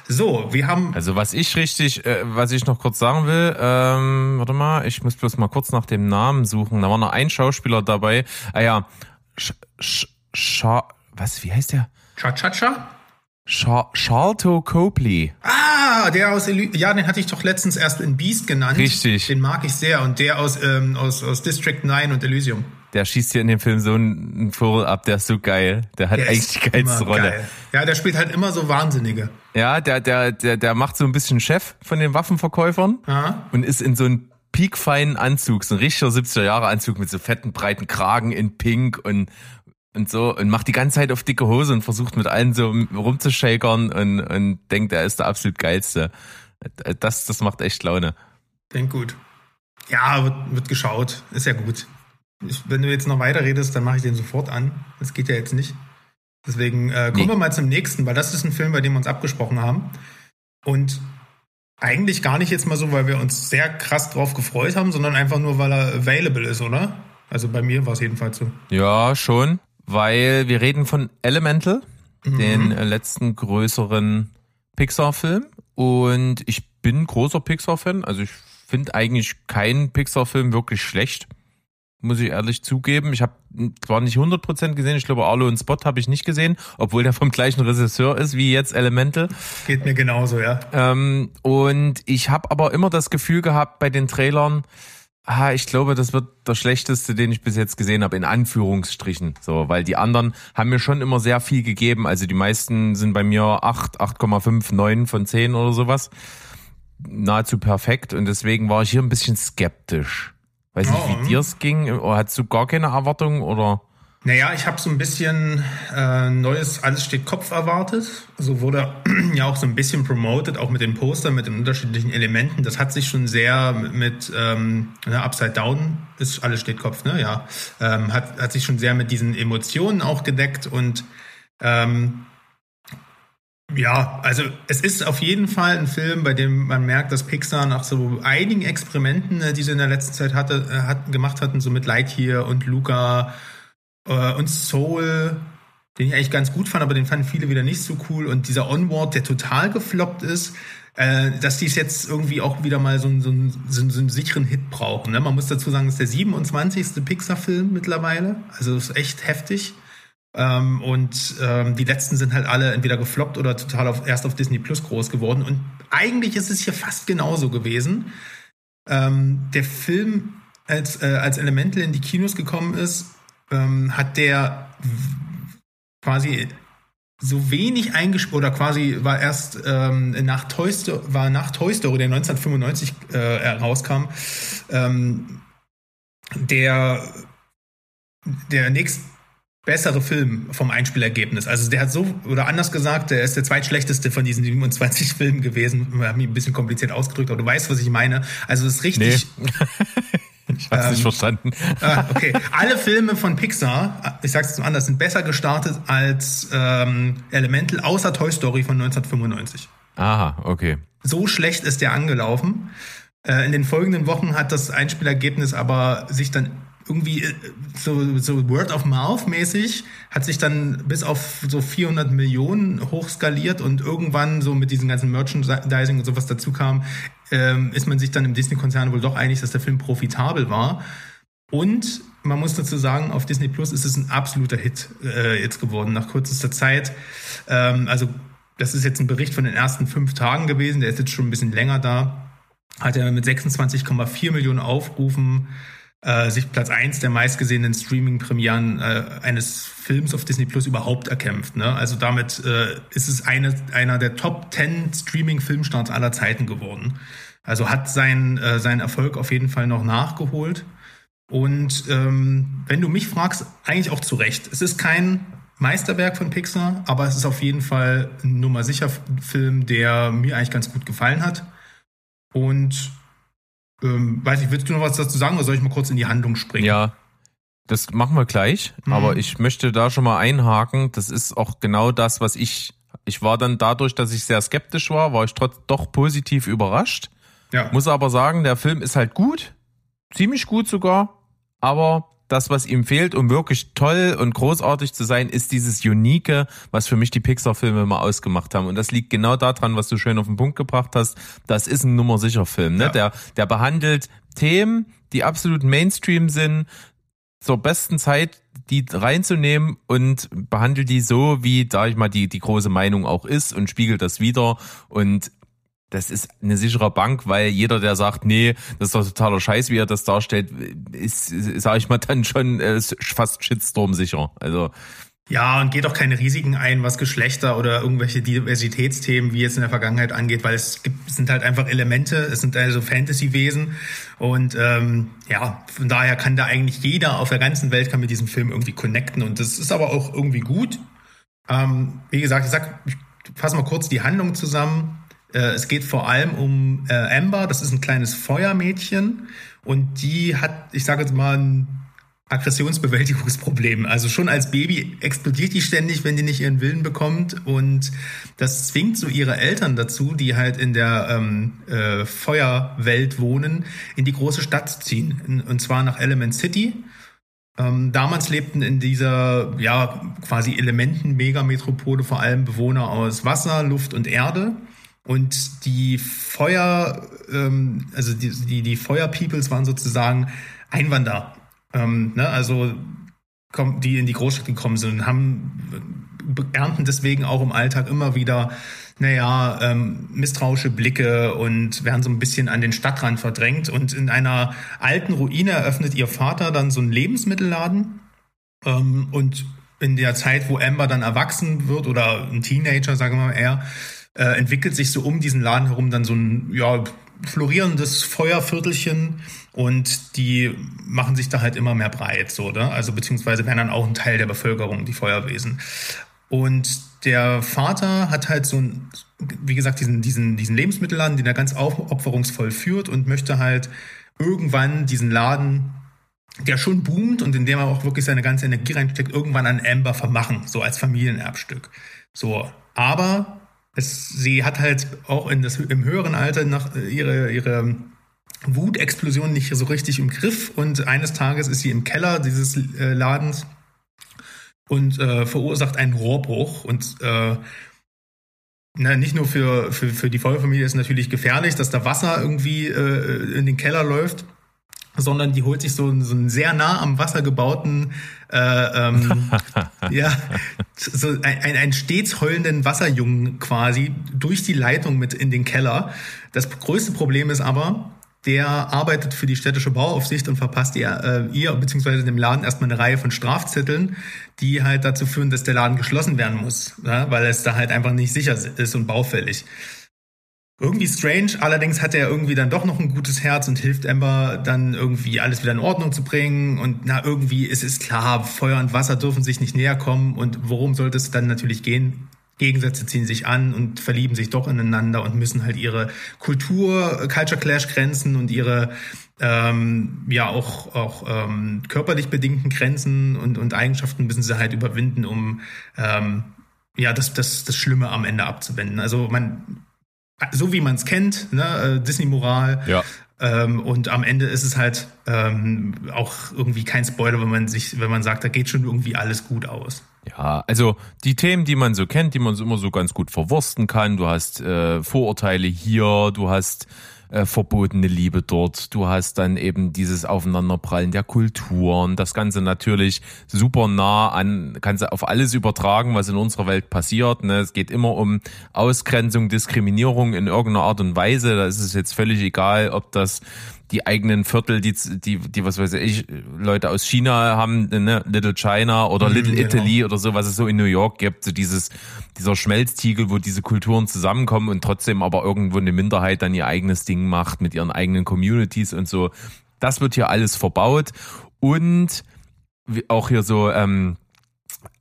So, wir haben.
Also was ich richtig, äh, was ich noch kurz sagen will, ähm, warte mal, ich muss bloß mal kurz nach dem Namen suchen. Da war noch ein Schauspieler dabei. Ah ja, Sch, Sch, Scha, was, wie heißt der?
Cha-Cha-Cha?
Char Charlto Copley.
Ah, der aus Ely ja, den hatte ich doch letztens erst in Beast genannt.
Richtig.
Den mag ich sehr und der aus ähm, aus, aus District 9 und Elysium.
Der schießt hier in dem Film so einen Vogel ab, der ist so geil. Der hat
Der
eigentlich die geilste Rolle.
Geil. Ja, der spielt halt immer so Wahnsinnige.
Ja, der, der, der, der macht so ein bisschen Chef von den Waffenverkäufern
Aha.
und ist in so einem piekfeinen Anzug, so ein richtiger 70er Jahre Anzug mit so fetten, breiten Kragen in Pink und, und so und macht die ganze Zeit auf dicke Hose und versucht mit allen so rumzushakern und, und denkt, er ist der absolut geilste. Das, das macht echt Laune.
Denk gut. Ja, wird, wird geschaut. Ist ja gut. Ich, wenn du jetzt noch weiter redest, dann mache ich den sofort an. Das geht ja jetzt nicht. Deswegen äh, kommen
Nee.
wir mal zum nächsten, weil das ist ein Film, bei dem wir uns abgesprochen haben. Und eigentlich gar nicht jetzt mal so, weil wir uns sehr krass drauf gefreut haben, sondern einfach nur, weil er available ist, oder? Also bei mir war es jedenfalls so.
Ja, schon, weil wir reden von Elemental, den äh, letzten größeren Pixar-Film. Und ich bin großer Pixar-Fan. Also ich finde eigentlich keinen Pixar-Film wirklich schlecht. Muss ich ehrlich zugeben. Ich habe zwar nicht 100% gesehen, ich glaube Arlo und Spot habe ich nicht gesehen, obwohl der vom gleichen Regisseur ist wie jetzt Elemental.
Geht mir genauso, ja.
Ähm, und ich habe aber immer das Gefühl gehabt bei den Trailern, ah, ich glaube, das wird der schlechteste, den ich bis jetzt gesehen habe, in Anführungsstrichen. So, weil die anderen haben mir schon immer sehr viel gegeben. Also die meisten sind bei mir 8, 8,5, 9 von 10 oder sowas. Nahezu perfekt. Und deswegen war ich hier ein bisschen skeptisch. Weiß nicht,
Oh,
wie dir es ging. Oder Hattest du gar keine Erwartungen oder?
Naja, ich habe so ein bisschen äh, neues Alles steht Kopf erwartet. So wurde ja auch so ein bisschen promoted, auch mit den Postern, mit den unterschiedlichen Elementen. Das hat sich schon sehr mit ähm, ne, Upside Down ist Alles steht Kopf, ne? Ja, ähm, hat hat sich schon sehr mit diesen Emotionen auch gedeckt und ähm, ja, also es ist auf jeden Fall ein Film, bei dem man merkt, dass Pixar nach so einigen Experimenten, äh, die sie in der letzten Zeit hatte, äh, hat, gemacht hatten, so mit Lightyear und Luca äh, und Soul, den ich eigentlich ganz gut fand, aber den fanden viele wieder nicht so cool. Und dieser Onward, der total gefloppt ist, äh, dass die es jetzt irgendwie auch wieder mal so, einen- so, so, so einen sicheren Hit brauchen. Ne? Man muss dazu sagen, es ist der 27. Pixar-Film mittlerweile. Also ist echt heftig. Ähm, und ähm, die letzten sind halt alle entweder gefloppt oder total auf, erst auf Disney Plus groß geworden. Und eigentlich ist es hier fast genauso gewesen. Ähm, der Film, als, äh, als Elemental in die Kinos gekommen ist, ähm, hat der quasi so wenig eingespielt oder quasi war erst ähm, nach Toy Story, war nach Toy Story, der 1995 äh, herauskam, ähm, der der nächst bessere Film vom Einspielergebnis. Also der hat so, oder anders gesagt, der ist der zweitschlechteste von diesen 27 Filmen gewesen. Wir haben ihn ein bisschen kompliziert ausgedrückt, aber du weißt, was ich meine. Also es ist richtig,
Ich hab's nicht
Ähm,
verstanden.
Ah, okay. Alle Filme von Pixar, ich sag's jetzt mal anders, sind besser gestartet als ähm, Elemental, außer Toy Story von 1995.
Aha, okay.
So schlecht ist der angelaufen. Äh, in den folgenden Wochen hat das Einspielergebnis aber sich dann irgendwie äh, so, so Word of Mouth mäßig hat sich dann bis auf so 400 Millionen hochskaliert und irgendwann so mit diesem ganzen Merchandising und sowas dazu kam, ähm, ist man sich dann im Disney-Konzern wohl doch einig, dass der Film profitabel war. Und man muss dazu sagen, auf Disney Plus ist es ein absoluter Hit äh, jetzt geworden nach kürzester Zeit. Ähm, also das ist jetzt ein Bericht von den ersten fünf Tagen gewesen, der ist jetzt schon ein bisschen länger da. Hat er mit 26,4 Millionen Aufrufen äh, sich Platz 1 der meistgesehenen Streaming-Premieren äh, eines Films auf Disney Plus überhaupt erkämpft. Ne? Also damit äh, ist es eine, einer der Top 10 Streaming-Filmstarts aller Zeiten geworden. Also hat sein, äh, seinen Erfolg auf jeden Fall noch nachgeholt. Und ähm, wenn du mich fragst, eigentlich auch zu Recht. Es ist kein Meisterwerk von Pixar, aber es ist auf jeden Fall ein Nummer sicher Film, der mir eigentlich ganz gut gefallen hat. Und ähm, weiß ich, willst du noch was dazu sagen oder soll ich mal kurz in die Handlung springen?
Ja, das machen wir gleich.
Mhm.
Aber ich möchte da schon mal einhaken. Das ist auch genau das, was ich. Ich war dann dadurch, dass ich sehr skeptisch war, war ich trotz doch positiv überrascht. Ja. Muss aber sagen, der Film ist halt gut, ziemlich gut sogar, aber das, was ihm fehlt, um wirklich toll und großartig zu sein, ist dieses Unique, was für mich die Pixar-Filme immer ausgemacht haben. Und das liegt genau daran, was du schön auf den Punkt gebracht hast. Das ist ein Nummer sicher Film. Ne? Ja. Der, der behandelt Themen, die absolut Mainstream sind, zur besten Zeit die reinzunehmen und behandelt die so, wie, da ich mal, die, die große Meinung auch ist und spiegelt das wieder und das ist eine sichere Bank, weil jeder, der sagt, nee, das ist doch totaler Scheiß, wie er das darstellt, ist, sage ich mal, dann schon äh, fast Shitstorm sicher. Also
ja, und geht auch keine Risiken ein, was Geschlechter oder irgendwelche Diversitätsthemen, wie jetzt in der Vergangenheit angeht, weil es gibt, sind halt einfach Elemente, es sind also Fantasy-Wesen und ähm, ja, von daher kann da eigentlich jeder auf der ganzen Welt kann mit diesem Film irgendwie connecten und das ist aber auch irgendwie gut. Ähm, wie gesagt, ich sag, ich fasse mal kurz die Handlung zusammen. Äh, es geht vor allem um äh, Amber, das ist ein kleines Feuermädchen und die hat, ich sage jetzt mal, ein Aggressionsbewältigungsproblem. Also schon als Baby explodiert die ständig, wenn die nicht ihren Willen bekommt. Und das zwingt so ihre Eltern dazu, die halt in der ähm, äh, Feuerwelt wohnen, in die große Stadt zu ziehen. Und zwar nach Element City. Ähm, damals lebten in dieser ja quasi Elementen-Megametropole vor allem Bewohner aus Wasser, Luft und Erde. Und die Feuer, ähm, also die, die, die Feuer-Peoples waren sozusagen Einwanderer ähm, ne, also kommen, die in die Großstadt gekommen sind und haben ernten deswegen auch im Alltag immer wieder, naja, ähm, misstrauische Blicke und werden so ein bisschen an den Stadtrand verdrängt. Und in einer alten Ruine eröffnet ihr Vater dann so einen Lebensmittelladen. Ähm, und in der Zeit, wo Amber dann erwachsen wird oder ein Teenager, sagen wir mal eher, äh, entwickelt sich so um diesen Laden herum dann so ein ja, florierendes Feuerviertelchen und die machen sich da halt immer mehr breit, so, ne? Also beziehungsweise werden dann auch ein Teil der Bevölkerung, die Feuerwesen. Und der Vater hat halt so ein, wie gesagt, diesen, diesen, diesen Lebensmittelladen, den er ganz aufopferungsvoll führt und möchte halt irgendwann diesen Laden, der schon boomt und in dem er auch wirklich seine ganze Energie reinsteckt, irgendwann an Amber vermachen, so als Familienerbstück. So, aber es, sie hat halt auch in das, im höheren Alter nach äh, ihre, ihre Wutexplosion nicht so richtig im Griff. Und eines Tages ist sie im Keller dieses äh, Ladens und äh, verursacht einen Rohrbruch. Und äh, na, nicht nur für, für, für die Feuerfamilie ist natürlich gefährlich, dass da Wasser irgendwie äh, in den Keller läuft sondern die holt sich so, so einen sehr nah am Wasser gebauten, äh, ähm, ja, so ein, ein, einen stets heulenden Wasserjungen quasi durch die Leitung mit in den Keller. Das größte Problem ist aber, der arbeitet für die städtische Bauaufsicht und verpasst ihr, äh, ihr bzw. dem Laden erstmal eine Reihe von Strafzetteln, die halt dazu führen, dass der Laden geschlossen werden muss, ja, weil es da halt einfach nicht sicher ist und baufällig. Irgendwie strange, allerdings hat er irgendwie dann doch noch ein gutes Herz und hilft Amber dann irgendwie alles wieder in Ordnung zu bringen. Und na, irgendwie ist es klar, Feuer und Wasser dürfen sich nicht näher kommen. Und worum sollte es dann natürlich gehen? Gegensätze ziehen sich an und verlieben sich doch ineinander und müssen halt ihre Kultur, Culture Clash Grenzen und ihre ähm, ja auch auch ähm, körperlich bedingten Grenzen und, und Eigenschaften müssen sie halt überwinden, um ähm, ja das, das, das Schlimme am Ende abzuwenden. Also man so wie man es kennt, ne? Äh, Disney-Moral.
Ja.
Ähm, und am Ende ist es halt ähm, auch irgendwie kein Spoiler, wenn man sich, wenn man sagt, da geht schon irgendwie alles gut aus.
Ja, also die Themen, die man so kennt, die man so immer so ganz gut verwursten kann. Du hast äh, Vorurteile hier, du hast äh, verbotene Liebe dort. Du hast dann eben dieses Aufeinanderprallen der Kulturen. Das Ganze natürlich super nah an, kannst du auf alles übertragen, was in unserer Welt passiert. Ne? Es geht immer um Ausgrenzung, Diskriminierung in irgendeiner Art und Weise. Da ist es jetzt völlig egal, ob das die eigenen Viertel, die, die, die, was weiß ich, Leute aus China haben, ne, Little China oder mhm, Little genau. Italy oder so, was es so in New York gibt, so dieses, dieser Schmelztiegel, wo diese Kulturen zusammenkommen und trotzdem aber irgendwo eine Minderheit dann ihr eigenes Ding macht mit ihren eigenen Communities und so. Das wird hier alles verbaut und auch hier so, ähm,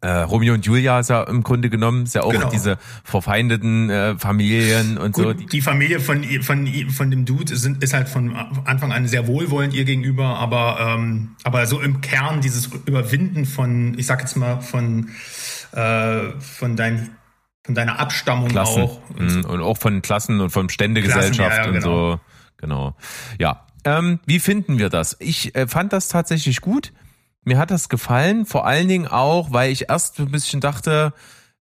äh, Romeo und Julia ist ja im Grunde genommen ist ja auch genau. diese verfeindeten äh, Familien und Gut, so.
Die Familie von von von dem Dude ist, ist halt von Anfang an sehr wohlwollend ihr gegenüber, aber ähm, aber so im Kern dieses Überwinden von, ich sag jetzt mal von äh, von deinen von deiner Abstammung
Klassen.
auch
und, mhm. und, auch von Klassen und von Ständegesellschaft Klassen, ja, ja, genau. und so. genau. Ja, ähm, wie finden wir das? Ich äh, fand das tatsächlich gut. Mir hat das gefallen, vor allen Dingen auch, weil ich erst ein bisschen dachte,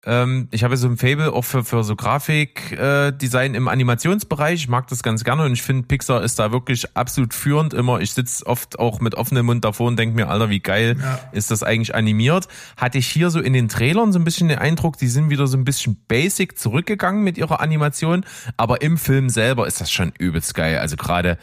ähm, ich habe so ein Fable auch für, für so Grafikdesign äh, im Animationsbereich. Ich mag das ganz gerne und ich finde, Pixar ist da wirklich absolut führend immer. Ich sitze oft auch mit offenem Mund davor und denke mir, Alter, wie geil ja. ist das eigentlich animiert. Hatte ich hier so in den Trailern so ein bisschen den Eindruck, die sind wieder so ein bisschen basic zurückgegangen mit ihrer Animation, aber im Film selber ist das schon übelst geil. Also gerade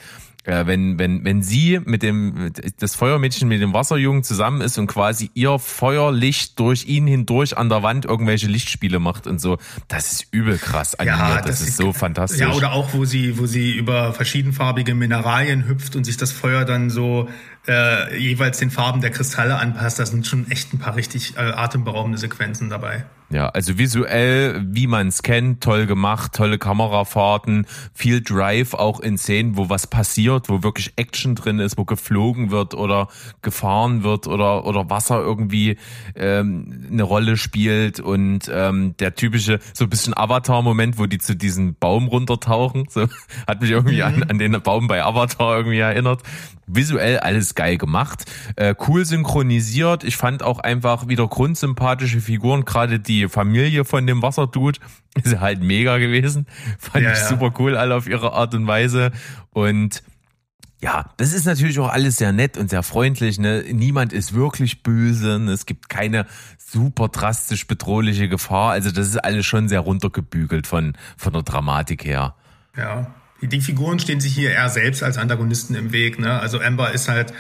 äh, wenn, wenn, wenn sie mit dem, das Feuermädchen mit dem Wasserjungen zusammen ist und quasi ihr Feuerlicht durch ihn hindurch an der Wand irgendwelche Lichtspiele macht und so, das ist übel krass animiert. Ja, das, das ist, ist so fantastisch. Ja,
oder auch, wo sie, wo sie über verschiedenfarbige Mineralien hüpft und sich das Feuer dann so äh, jeweils den Farben der Kristalle anpasst. Da sind schon echt ein paar richtig äh, atemberaubende Sequenzen dabei.
Ja, also visuell, wie man es kennt, toll gemacht, tolle Kamerafahrten, viel Drive auch in Szenen, wo was passiert, wo wirklich Action drin ist, wo geflogen wird oder gefahren wird oder oder Wasser irgendwie ähm, eine Rolle spielt und ähm, der typische so ein bisschen Avatar-Moment, wo die zu diesem Baum runtertauchen, so hat mich irgendwie mhm. an, an den Baum bei Avatar irgendwie erinnert visuell alles geil gemacht, äh, cool synchronisiert. Ich fand auch einfach wieder grundsympathische Figuren, gerade die Familie von dem Wasserdude ist halt mega gewesen. Fand ja, ich super cool, alle auf ihre Art und Weise. Und ja, das ist natürlich auch alles sehr nett und sehr freundlich. Ne? Niemand ist wirklich böse. Ne? Es gibt keine super drastisch bedrohliche Gefahr. Also das ist alles schon sehr runtergebügelt von, von der Dramatik her.
Ja, die Figuren stehen sich hier eher selbst als Antagonisten im Weg. Ne? Also Amber ist halt,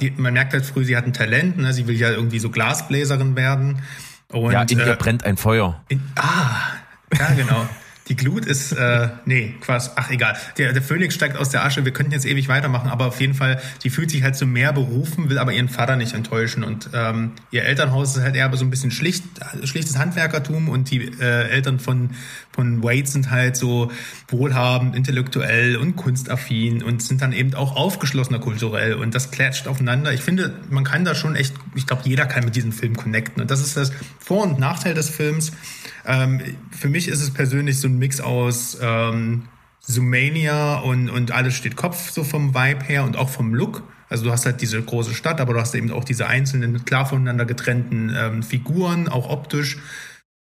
die, man merkt halt früh, sie hat ein Talent, ne? sie will ja irgendwie so Glasbläserin werden.
Und, ja, in ihr äh, brennt ein Feuer.
In, ah, ja genau. Die Glut ist, äh, nee, Quatsch, ach egal. Der, der Phönix steigt aus der Asche, wir könnten jetzt ewig weitermachen, aber auf jeden Fall, die fühlt sich halt zu mehr berufen, will aber ihren Vater nicht enttäuschen. Und ähm, ihr Elternhaus ist halt eher so ein bisschen schlicht, schlichtes Handwerkertum und die äh, Eltern von, von Wade sind halt so wohlhabend, intellektuell und kunstaffin und sind dann eben auch aufgeschlossener kulturell und das klatscht aufeinander. Ich finde, man kann da schon echt, ich glaube, jeder kann mit diesem Film connecten. Und das ist das Vor- und Nachteil des Films. Ähm, für mich ist es persönlich so ein Mix aus ähm, Zoomania und, und alles steht Kopf, so vom Vibe her und auch vom Look. Also du hast halt diese große Stadt, aber du hast eben auch diese einzelnen, klar voneinander getrennten ähm, Figuren, auch optisch.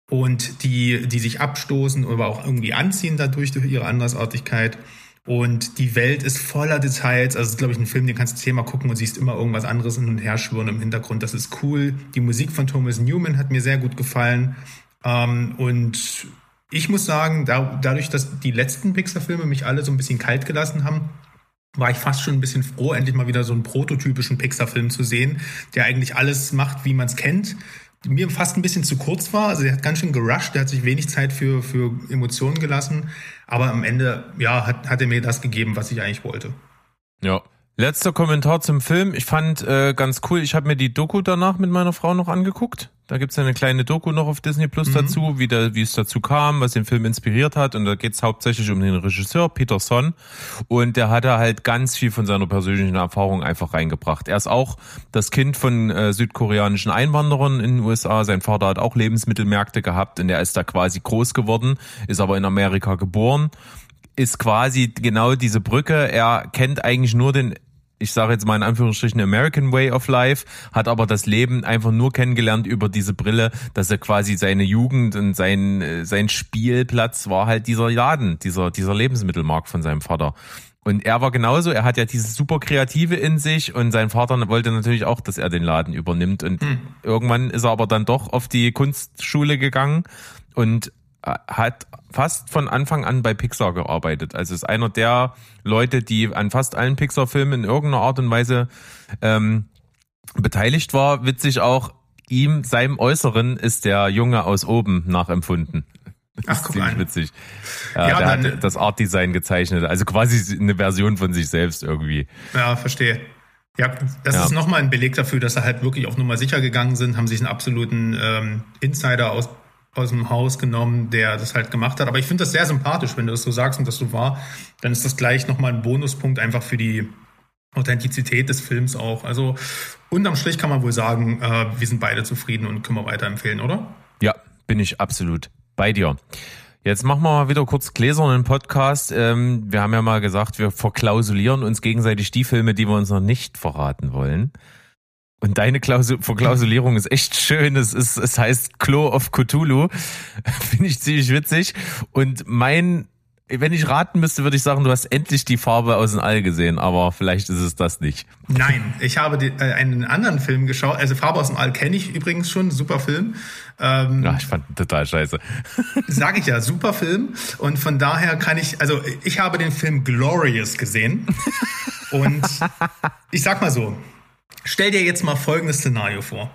Und die, die sich abstoßen oder auch irgendwie anziehen dadurch, durch ihre Andersartigkeit. Und die Welt ist voller Details. Also, es ist, glaube ich, ein Film, den kannst du zehnmal gucken und siehst immer irgendwas anderes hin und her schwirren im Hintergrund. Das ist cool. Die Musik von Thomas Newman hat mir sehr gut gefallen. Ähm, und ich muss sagen, da, dadurch, dass die letzten Pixar-Filme mich alle so ein bisschen kalt gelassen haben, war ich fast schon ein bisschen froh, endlich mal wieder so einen prototypischen Pixar-Film zu sehen, der eigentlich alles macht, wie man es kennt. Mir fast ein bisschen zu kurz war. Also der hat ganz schön gerusht, der hat sich wenig Zeit für, für Emotionen gelassen. Aber am Ende, ja, hat, hat er mir das gegeben, was ich eigentlich wollte.
Ja, Letzter Kommentar zum Film. Ich fand äh, ganz cool, ich habe mir die Doku danach mit meiner Frau noch angeguckt. Da gibt's eine kleine Doku noch auf Disney Plus mhm. dazu, wie, der, wie es dazu kam, was den Film inspiriert hat. Und da geht's hauptsächlich um den Regisseur Peter Son. Und der hat da halt ganz viel von seiner persönlichen Erfahrung einfach reingebracht. Er ist auch das Kind von äh, südkoreanischen Einwanderern in den USA. Sein Vater hat auch Lebensmittelmärkte gehabt und er ist da quasi groß geworden, ist aber in Amerika geboren ist quasi genau diese Brücke. Er kennt eigentlich nur den ich sage jetzt mal in Anführungsstrichen American Way of Life, hat aber das Leben einfach nur kennengelernt über diese Brille, dass er quasi seine Jugend und sein, äh, sein Spielplatz war halt dieser Laden, dieser, dieser Lebensmittelmarkt von seinem Vater. Und er war genauso, er hat ja dieses super Kreative in sich und sein Vater wollte natürlich auch, dass er den Laden übernimmt. Und hm. irgendwann ist er aber dann doch auf die Kunstschule gegangen und hat fast von Anfang an bei Pixar gearbeitet. Also ist einer der Leute, die an fast allen Pixar-Filmen in irgendeiner Art und Weise ähm, beteiligt war. Witzig auch, ihm, seinem Äußeren ist der Junge aus oben nachempfunden.
Das Ach, guck ziemlich an.
witzig. Ja, ja, der dann, hat das Art Design gezeichnet, also quasi eine Version von sich selbst irgendwie.
Ja, verstehe. Ja, das ja. ist nochmal ein Beleg dafür, dass sie halt wirklich auf Nummer sicher gegangen sind, haben sich einen absoluten ähm, Insider aus aus dem Haus genommen, der das halt gemacht hat. Aber ich finde das sehr sympathisch, wenn du das so sagst und das so war. Dann ist das gleich nochmal ein Bonuspunkt einfach für die Authentizität des Films auch. Also unterm Strich kann man wohl sagen, äh, wir sind beide zufrieden und können wir weiterempfehlen, oder?
Ja, bin ich absolut bei dir. Jetzt machen wir mal wieder kurz gläsernen Podcast. Ähm, wir haben ja mal gesagt, wir verklausulieren uns gegenseitig die Filme, die wir uns noch nicht verraten wollen. Und deine Klausul Verklausulierung ist echt schön. Es, ist, es heißt Claw of Cthulhu. Finde ich ziemlich witzig. Und mein wenn ich raten müsste, würde ich sagen, du hast endlich die Farbe aus dem All gesehen, aber vielleicht ist es das nicht.
Nein, ich habe die, äh, einen anderen Film geschaut. Also Farbe aus dem All kenne ich übrigens schon, super Film.
Ähm, ja, ich fand ihn total scheiße.
Sag ich ja, super Film. Und von daher kann ich, also ich habe den Film Glorious gesehen. und ich sag mal so, stell dir jetzt mal folgendes Szenario vor.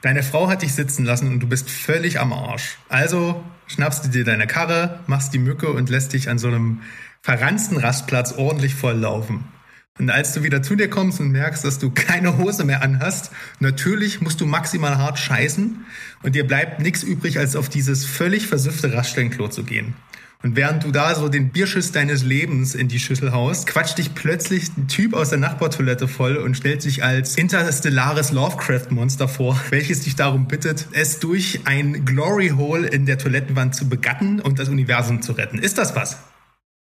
Deine Frau hat dich sitzen lassen und du bist völlig am Arsch. Also schnappst du dir deine Karre, machst die Mücke und lässt dich an so einem verranzten Rastplatz ordentlich volllaufen. Und als du wieder zu dir kommst und merkst, dass du keine Hose mehr anhast, natürlich musst du maximal hart scheißen und dir bleibt nichts übrig, als auf dieses völlig versüffte Raststellenklo zu gehen. Und während du da so den Bierschiss deines Lebens in die Schüssel haust, quatscht dich plötzlich ein Typ aus der Nachbartoilette voll und stellt sich als interstellares Lovecraft-Monster vor, welches dich darum bittet, es durch ein Glory Hole in der Toilettenwand zu begatten und das Universum zu retten. Ist das was?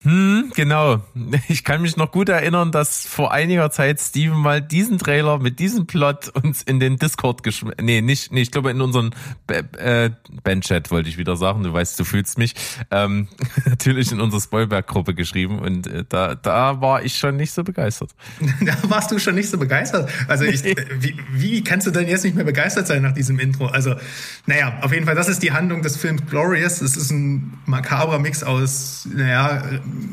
Hm, genau. Ich kann mich noch gut erinnern, dass vor einiger Zeit Steven mal diesen Trailer mit diesem Plot uns in den Discord geschmissen, nee, nicht, nee, ich glaube in unseren äh, Bandchat wollte ich wieder sagen, du weißt, du fühlst mich, ähm, natürlich in unsere Spoilberg-Gruppe geschrieben und äh, da, da war ich schon nicht so begeistert.
Da warst du schon nicht so begeistert? Also ich, wie, wie kannst du denn jetzt nicht mehr begeistert sein nach diesem Intro? Also, naja, auf jeden Fall, das ist die Handlung des Films Glorious. Es ist ein makaber Mix aus, naja,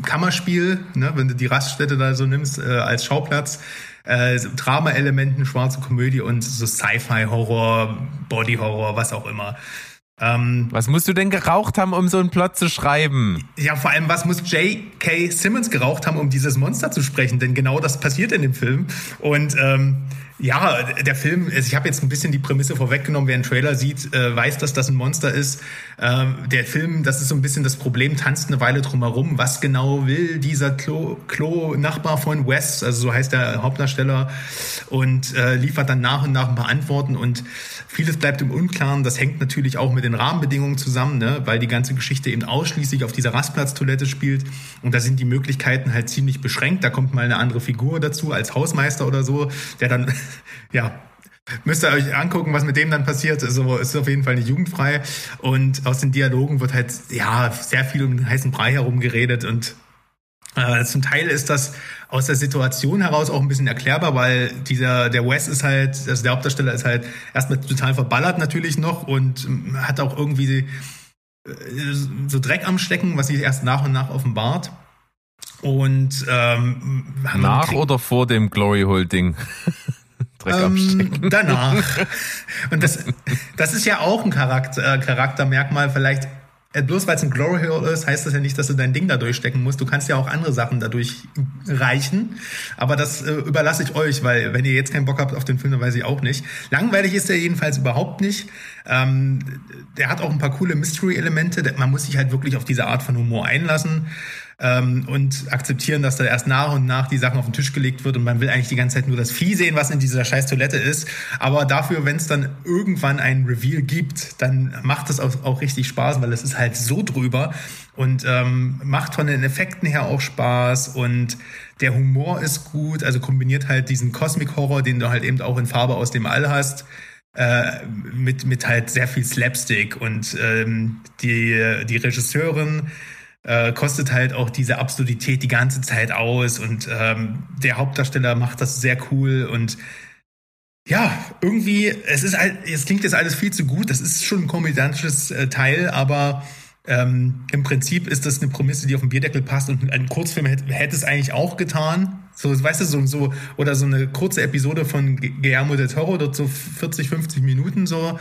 Kammerspiel, ne, wenn du die Raststätte da so nimmst äh, als Schauplatz. Äh, Drama-Elementen, schwarze Komödie und so Sci-Fi-Horror, Body-Horror, was auch immer.
Ähm, was musst du denn geraucht haben, um so einen Plot zu schreiben?
Ja, vor allem, was muss J.K. Simmons geraucht haben, um dieses Monster zu sprechen? Denn genau das passiert in dem Film. Und ähm, ja, der Film, ich habe jetzt ein bisschen die Prämisse vorweggenommen, wer einen Trailer sieht, äh, weiß, dass das ein Monster ist. Ähm, der Film, das ist so ein bisschen das Problem, tanzt eine Weile drumherum. Was genau will dieser Klo-Nachbar von Wes, also so heißt der Hauptdarsteller, und äh, liefert dann nach und nach ein paar Antworten und vieles bleibt im Unklaren. Das hängt natürlich auch mit den Rahmenbedingungen zusammen, ne? weil die ganze Geschichte eben ausschließlich auf dieser Rastplatztoilette spielt und da sind die Möglichkeiten halt ziemlich beschränkt. Da kommt mal eine andere Figur dazu als Hausmeister oder so, der dann ja, Müsst ihr euch angucken, was mit dem dann passiert. Also ist auf jeden Fall nicht jugendfrei. Und aus den Dialogen wird halt ja sehr viel um den heißen Brei herumgeredet. Und äh, zum Teil ist das aus der Situation heraus auch ein bisschen erklärbar, weil dieser der Wes ist halt, also der Hauptdarsteller ist halt erstmal total verballert natürlich noch und hat auch irgendwie äh, so Dreck am Stecken, was sich erst nach und nach offenbart. Und ähm,
nach oder vor dem Glory Hole Ding?
Dreck ähm, Danach. Und das, das ist ja auch ein Charakter, äh, Charaktermerkmal. Vielleicht, äh, bloß weil es ein Glory Hole ist, heißt das ja nicht, dass du dein Ding da durchstecken musst. Du kannst ja auch andere Sachen dadurch reichen. Aber das äh, überlasse ich euch, weil wenn ihr jetzt keinen Bock habt auf den Film, dann weiß ich auch nicht. Langweilig ist er jedenfalls überhaupt nicht. Ähm, der hat auch ein paar coole Mystery-Elemente. Man muss sich halt wirklich auf diese Art von Humor einlassen ähm, und akzeptieren, dass da erst nach und nach die Sachen auf den Tisch gelegt wird und man will eigentlich die ganze Zeit nur das Vieh sehen, was in dieser scheiß Toilette ist. Aber dafür, wenn es dann irgendwann ein Reveal gibt, dann macht es auch, auch richtig Spaß, weil es ist halt so drüber. Und ähm, macht von den Effekten her auch Spaß und der Humor ist gut, also kombiniert halt diesen Cosmic Horror, den du halt eben auch in Farbe aus dem All hast, äh, mit, mit halt sehr viel Slapstick. Und ähm, die, die Regisseurin äh, kostet halt auch diese Absurdität die ganze Zeit aus und ähm, der Hauptdarsteller macht das sehr cool und ja, irgendwie, es ist es klingt jetzt alles viel zu gut, das ist schon ein komödiantisches äh, Teil, aber ähm, Im Prinzip ist das eine Prämisse, die auf den Bierdeckel passt und ein Kurzfilm hätte, hätte es eigentlich auch getan. So, weißt du, so, so, oder so eine kurze Episode von Guillermo del Toro, dort so 40, 50 Minuten so.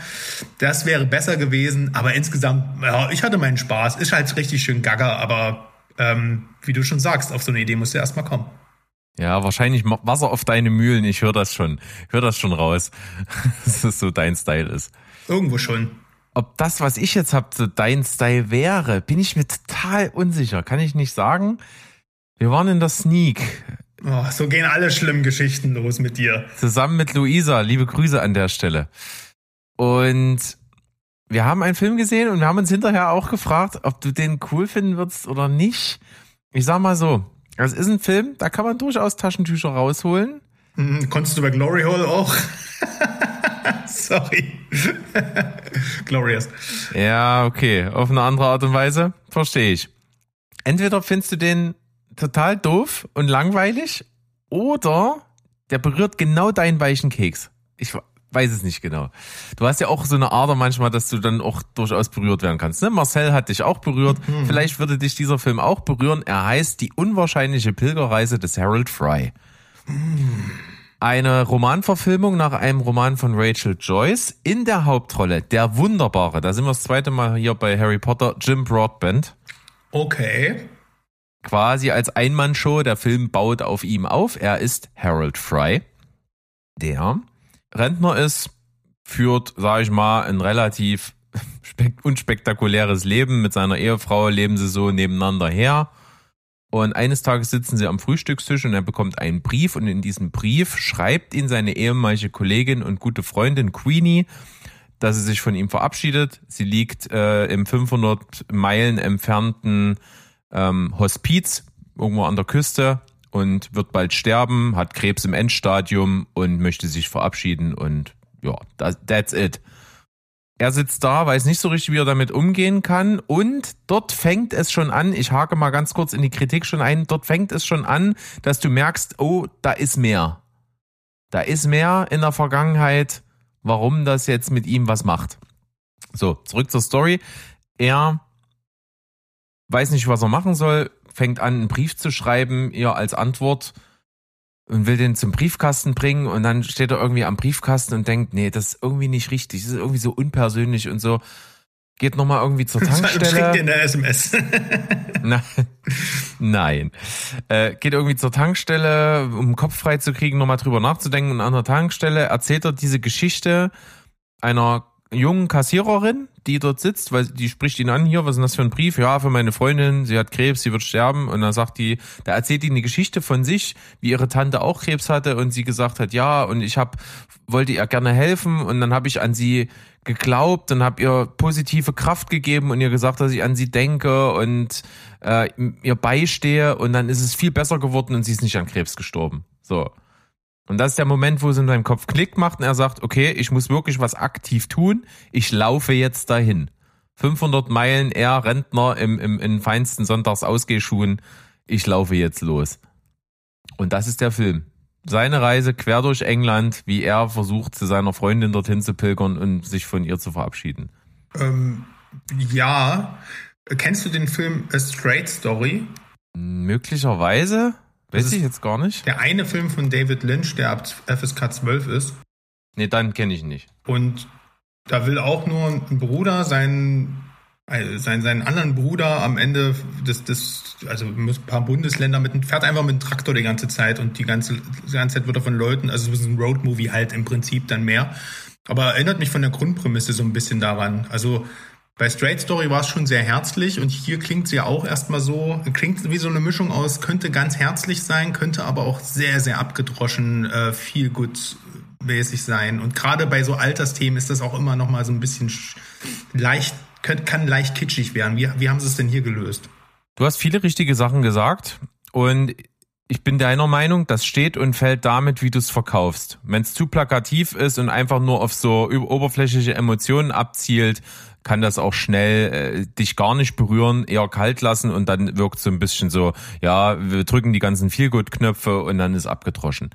Das wäre besser gewesen, aber insgesamt, ja, ich hatte meinen Spaß. Ist halt richtig schön gaga, aber ähm, wie du schon sagst, auf so eine Idee musst du erstmal kommen.
Ja, wahrscheinlich Wasser auf deine Mühlen. Ich höre das schon. Ich höre das schon raus, dass das so dein Style ist.
Irgendwo schon.
Ob das, was ich jetzt habe, so dein Style wäre, bin ich mir total unsicher. Kann ich nicht sagen. Wir waren in der Sneak.
Oh, so gehen alle schlimmen Geschichten los mit dir.
Zusammen mit Luisa. Liebe Grüße an der Stelle. Und wir haben einen Film gesehen und wir haben uns hinterher auch gefragt, ob du den cool finden würdest oder nicht. Ich sag mal so, es ist ein Film, da kann man durchaus Taschentücher rausholen.
Hm, konntest du bei Glory Hole auch? Sorry. Glorious.
Ja, okay. Auf eine andere Art und Weise. Verstehe ich. Entweder findest du den total doof und langweilig oder der berührt genau deinen weichen Keks. Ich weiß es nicht genau. Du hast ja auch so eine Ader manchmal, dass du dann auch durchaus berührt werden kannst. Ne? Marcel hat dich auch berührt. Mhm. Vielleicht würde dich dieser Film auch berühren. Er heißt Die unwahrscheinliche Pilgerreise des Harold Fry. Mhm. Eine Romanverfilmung nach einem Roman von Rachel Joyce. In der Hauptrolle der wunderbare, da sind wir das zweite Mal hier bei Harry Potter, Jim Broadbent.
Okay.
Quasi als Einmannshow. Der Film baut auf ihm auf. Er ist Harold Fry. Der Rentner ist, führt, sage ich mal, ein relativ unspektakuläres Leben. Mit seiner Ehefrau leben sie so nebeneinander her. Und eines Tages sitzen sie am Frühstückstisch und er bekommt einen Brief und in diesem Brief schreibt ihn seine ehemalige Kollegin und gute Freundin Queenie, dass sie sich von ihm verabschiedet. Sie liegt äh, im 500 Meilen entfernten ähm, Hospiz irgendwo an der Küste und wird bald sterben, hat Krebs im Endstadium und möchte sich verabschieden und ja, that's it. Er sitzt da, weiß nicht so richtig, wie er damit umgehen kann. Und dort fängt es schon an, ich hake mal ganz kurz in die Kritik schon ein, dort fängt es schon an, dass du merkst, oh, da ist mehr. Da ist mehr in der Vergangenheit, warum das jetzt mit ihm was macht. So, zurück zur Story. Er weiß nicht, was er machen soll, fängt an, einen Brief zu schreiben, ihr als Antwort und will den zum Briefkasten bringen und dann steht er irgendwie am Briefkasten und denkt, nee, das ist irgendwie nicht richtig, das ist irgendwie so unpersönlich und so. Geht nochmal irgendwie zur Tankstelle.
Schickt dir eine SMS.
Na, nein. Äh, geht irgendwie zur Tankstelle, um den Kopf frei zu kriegen, nochmal drüber nachzudenken. Und an der Tankstelle erzählt er diese Geschichte einer jungen Kassiererin, die dort sitzt, weil die spricht ihn an, hier, was ist denn das für ein Brief? Ja, für meine Freundin, sie hat Krebs, sie wird sterben. Und dann sagt die, da erzählt die eine Geschichte von sich, wie ihre Tante auch Krebs hatte und sie gesagt hat, ja, und ich hab, wollte ihr gerne helfen und dann habe ich an sie geglaubt und habe ihr positive Kraft gegeben und ihr gesagt, dass ich an sie denke und äh, ihr beistehe und dann ist es viel besser geworden und sie ist nicht an Krebs gestorben. So. Und das ist der Moment, wo es in seinem Kopf Klick macht und er sagt, okay, ich muss wirklich was aktiv tun. Ich laufe jetzt dahin. 500 Meilen, er Rentner im, im, in feinsten Sonntagsausgehschuhen. Ich laufe jetzt los. Und das ist der Film. Seine Reise quer durch England, wie er versucht, zu seiner Freundin dorthin zu pilgern und sich von ihr zu verabschieden.
Ähm, ja. Kennst du den Film A Straight Story?
Möglicherweise. Weiß ich jetzt gar nicht.
Der eine Film von David Lynch, der ab FSK 12 ist.
Nee, dann kenne ich nicht.
Und da will auch nur ein Bruder seinen, also seinen, seinen anderen Bruder am Ende des, des, also ein paar Bundesländer mit, fährt einfach mit einem Traktor die ganze Zeit und die ganze, die ganze Zeit wird er von Leuten, also es ist ein Roadmovie halt im Prinzip dann mehr. Aber erinnert mich von der Grundprämisse so ein bisschen daran. Also bei Straight Story war es schon sehr herzlich und hier klingt sie ja auch erstmal so, klingt wie so eine Mischung aus, könnte ganz herzlich sein, könnte aber auch sehr, sehr abgedroschen, äh, viel gut mäßig sein. Und gerade bei so Altersthemen ist das auch immer noch mal so ein bisschen leicht, kann, kann leicht kitschig werden. Wie, wie haben sie es denn hier gelöst?
Du hast viele richtige Sachen gesagt und ich bin deiner Meinung, das steht und fällt damit, wie du es verkaufst. Wenn es zu plakativ ist und einfach nur auf so oberflächliche Emotionen abzielt, kann das auch schnell äh, dich gar nicht berühren, eher kalt lassen und dann wirkt so ein bisschen so, ja, wir drücken die ganzen Feelgood-Knöpfe und dann ist abgedroschen.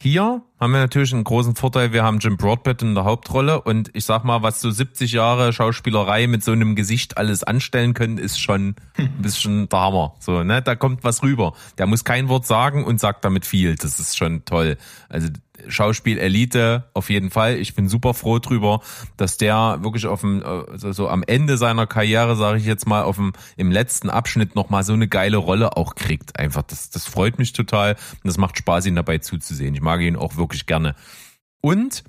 Hier haben wir natürlich einen großen Vorteil, wir haben Jim Broadbent in der Hauptrolle und ich sag mal, was so 70 Jahre Schauspielerei mit so einem Gesicht alles anstellen können, ist schon ein bisschen der Hammer. So, ne, da kommt was rüber. Der muss kein Wort sagen und sagt damit viel. Das ist schon toll. Also Schauspiel-Elite auf jeden Fall. Ich bin super froh drüber, dass der wirklich auf dem, also so am Ende seiner Karriere, sage ich jetzt mal, auf dem, im letzten Abschnitt nochmal so eine geile Rolle auch kriegt. Einfach, das, das freut mich total und das macht Spaß, ihn dabei zuzusehen. Ich mag ihn auch wirklich gerne. Und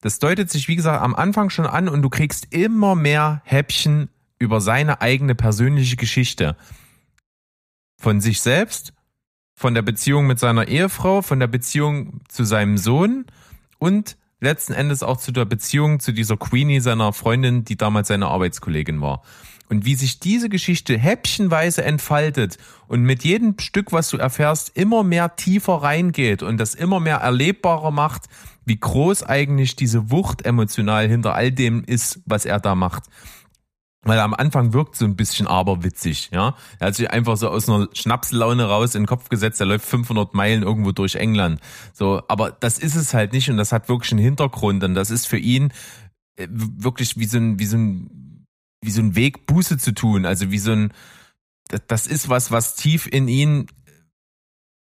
das deutet sich, wie gesagt, am Anfang schon an und du kriegst immer mehr Häppchen über seine eigene persönliche Geschichte. Von sich selbst von der Beziehung mit seiner Ehefrau, von der Beziehung zu seinem Sohn und letzten Endes auch zu der Beziehung zu dieser Queenie, seiner Freundin, die damals seine Arbeitskollegin war. Und wie sich diese Geschichte häppchenweise entfaltet und mit jedem Stück, was du erfährst, immer mehr tiefer reingeht und das immer mehr erlebbarer macht, wie groß eigentlich diese Wucht emotional hinter all dem ist, was er da macht. Weil am Anfang wirkt so ein bisschen aberwitzig, ja. Er hat sich einfach so aus einer Schnapslaune raus in den Kopf gesetzt, er läuft 500 Meilen irgendwo durch England. So, aber das ist es halt nicht und das hat wirklich einen Hintergrund und das ist für ihn äh, wirklich wie so ein, wie so ein, wie so ein Weg, Buße zu tun. Also wie so ein, das ist was, was tief in ihn,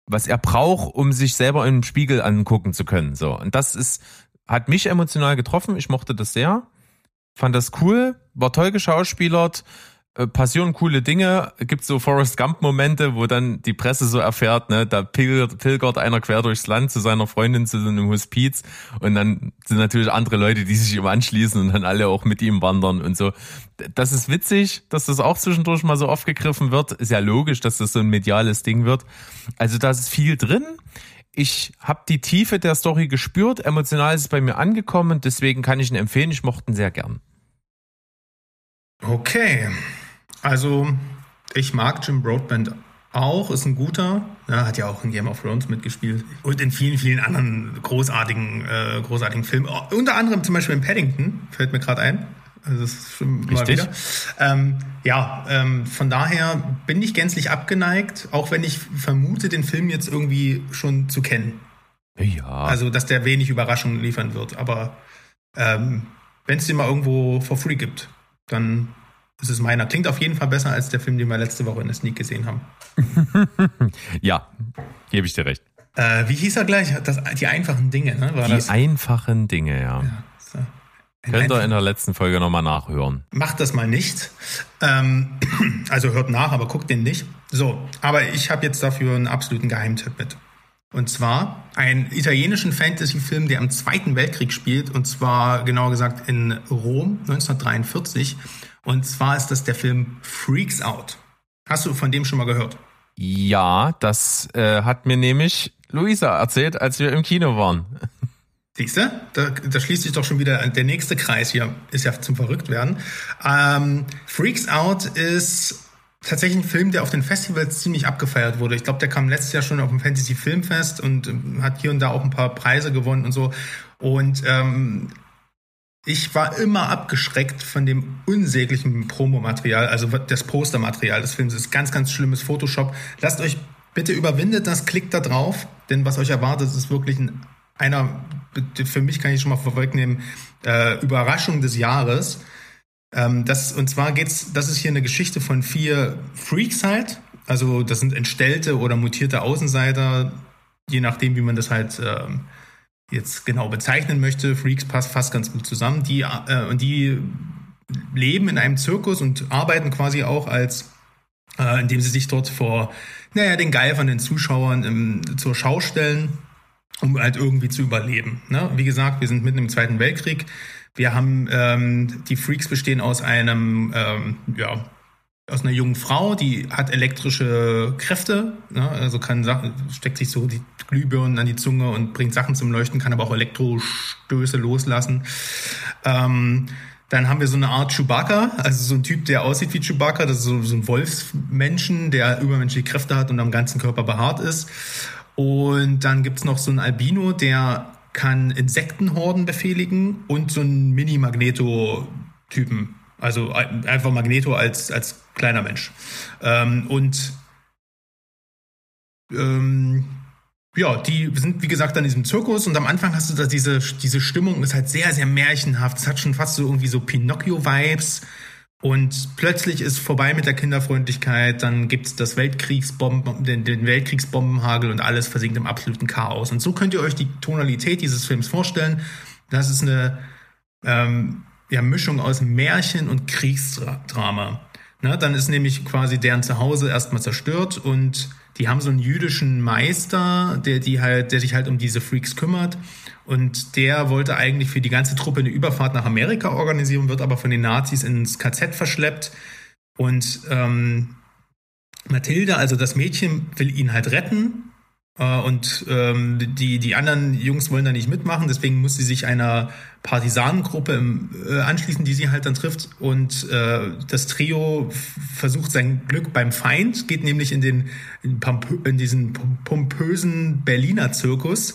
was er braucht, um sich selber im Spiegel angucken zu können. So. Und das ist, hat mich emotional getroffen. Ich mochte das sehr fand das cool, war toll geschauspielert, äh, passieren coole Dinge, gibt so Forrest Gump Momente, wo dann die Presse so erfährt, ne, da pilgert, pilgert einer quer durchs Land zu seiner Freundin zu so einem Hospiz und dann sind natürlich andere Leute, die sich ihm anschließen und dann alle auch mit ihm wandern und so. Das ist witzig, dass das auch zwischendurch mal so aufgegriffen wird. Ist ja logisch, dass das so ein mediales Ding wird. Also da ist viel drin ich habe die Tiefe der Story gespürt, emotional ist es bei mir angekommen, deswegen kann ich ihn empfehlen. Ich mochte ihn sehr gern.
Okay, also ich mag Jim Broadbent auch, ist ein guter. Ja, hat ja auch in Game of Thrones mitgespielt und in vielen, vielen anderen großartigen, äh, großartigen Filmen. Unter anderem zum Beispiel in Paddington, fällt mir gerade ein. Also das ist schon mal Richtig. wieder. Ähm, ja, ähm, von daher bin ich gänzlich abgeneigt, auch wenn ich vermute, den Film jetzt irgendwie schon zu kennen.
Ja.
Also, dass der wenig Überraschungen liefern wird. Aber ähm, wenn es den mal irgendwo for free gibt, dann ist es meiner. Klingt auf jeden Fall besser als der Film, den wir letzte Woche in der Sneak gesehen haben.
ja, gebe ich dir recht.
Äh, wie hieß er gleich? Das, die einfachen Dinge, ne?
War die das? einfachen Dinge, ja. ja so. Könnt ihr in der letzten Folge nochmal nachhören.
Macht das mal nicht. Ähm, also hört nach, aber guckt den nicht. So, aber ich habe jetzt dafür einen absoluten Geheimtipp mit. Und zwar einen italienischen Fantasy-Film, der im Zweiten Weltkrieg spielt, und zwar genauer gesagt in Rom 1943. Und zwar ist das der Film Freaks Out. Hast du von dem schon mal gehört?
Ja, das äh, hat mir nämlich Luisa erzählt, als wir im Kino waren.
Siehst du? Da, da schließt sich doch schon wieder der nächste Kreis hier, ist ja zum Verrücktwerden. Ähm, Freaks Out ist tatsächlich ein Film, der auf den Festivals ziemlich abgefeiert wurde. Ich glaube, der kam letztes Jahr schon auf dem Fantasy Filmfest und ähm, hat hier und da auch ein paar Preise gewonnen und so. Und ähm, ich war immer abgeschreckt von dem unsäglichen Promomaterial, also das Postermaterial des Films. Das ist ganz, ganz schlimmes Photoshop. Lasst euch bitte überwindet das, klickt da drauf, denn was euch erwartet, ist wirklich ein einer, für mich kann ich schon mal vorwegnehmen, äh, Überraschung des Jahres. Ähm, das, und zwar geht's, das ist hier eine Geschichte von vier Freaks halt. Also das sind entstellte oder mutierte Außenseiter, je nachdem, wie man das halt ähm, jetzt genau bezeichnen möchte. Freaks passt fast ganz gut zusammen. Die, äh, und die leben in einem Zirkus und arbeiten quasi auch als, äh, indem sie sich dort vor, naja, den Geifern, den Zuschauern im, zur Schau stellen um halt irgendwie zu überleben. Ne? Wie gesagt, wir sind mitten im Zweiten Weltkrieg. Wir haben ähm, die Freaks bestehen aus einem, ähm, ja, aus einer jungen Frau, die hat elektrische Kräfte, ne? also kann steckt sich so die Glühbirnen an die Zunge und bringt Sachen zum Leuchten, kann aber auch Elektrostöße loslassen. Ähm, dann haben wir so eine Art Chewbacca, also so ein Typ, der aussieht wie Chewbacca, das ist so, so ein Wolfsmenschen, der übermenschliche Kräfte hat und am ganzen Körper behaart ist. Und dann gibt's noch so einen Albino, der kann Insektenhorden befehligen und so einen Mini-Magneto-Typen. Also einfach Magneto als, als kleiner Mensch. Ähm, und ähm, ja, die sind, wie gesagt, an diesem Zirkus und am Anfang hast du da diese, diese Stimmung, ist halt sehr, sehr märchenhaft. Es hat schon fast so irgendwie so Pinocchio-Vibes. Und plötzlich ist vorbei mit der Kinderfreundlichkeit, dann gibt's das Weltkriegsbomben, den, den Weltkriegsbombenhagel und alles versinkt im absoluten Chaos. Und so könnt ihr euch die Tonalität dieses Films vorstellen. Das ist eine ähm, ja, Mischung aus Märchen und Kriegsdrama. Ne, dann ist nämlich quasi deren Zuhause erstmal zerstört und die haben so einen jüdischen Meister, der die halt, der sich halt um diese Freaks kümmert. Und der wollte eigentlich für die ganze Truppe eine Überfahrt nach Amerika organisieren, wird aber von den Nazis ins KZ verschleppt. Und ähm, Mathilde, also das Mädchen, will ihn halt retten Äh, und ähm, die, die anderen Jungs wollen da nicht mitmachen, deswegen muss sie sich einer Partisanengruppe im, äh, anschließen, die sie halt dann trifft. Und äh, das Trio versucht sein Glück beim Feind, geht nämlich in den in, in diesen pompösen Berliner Zirkus.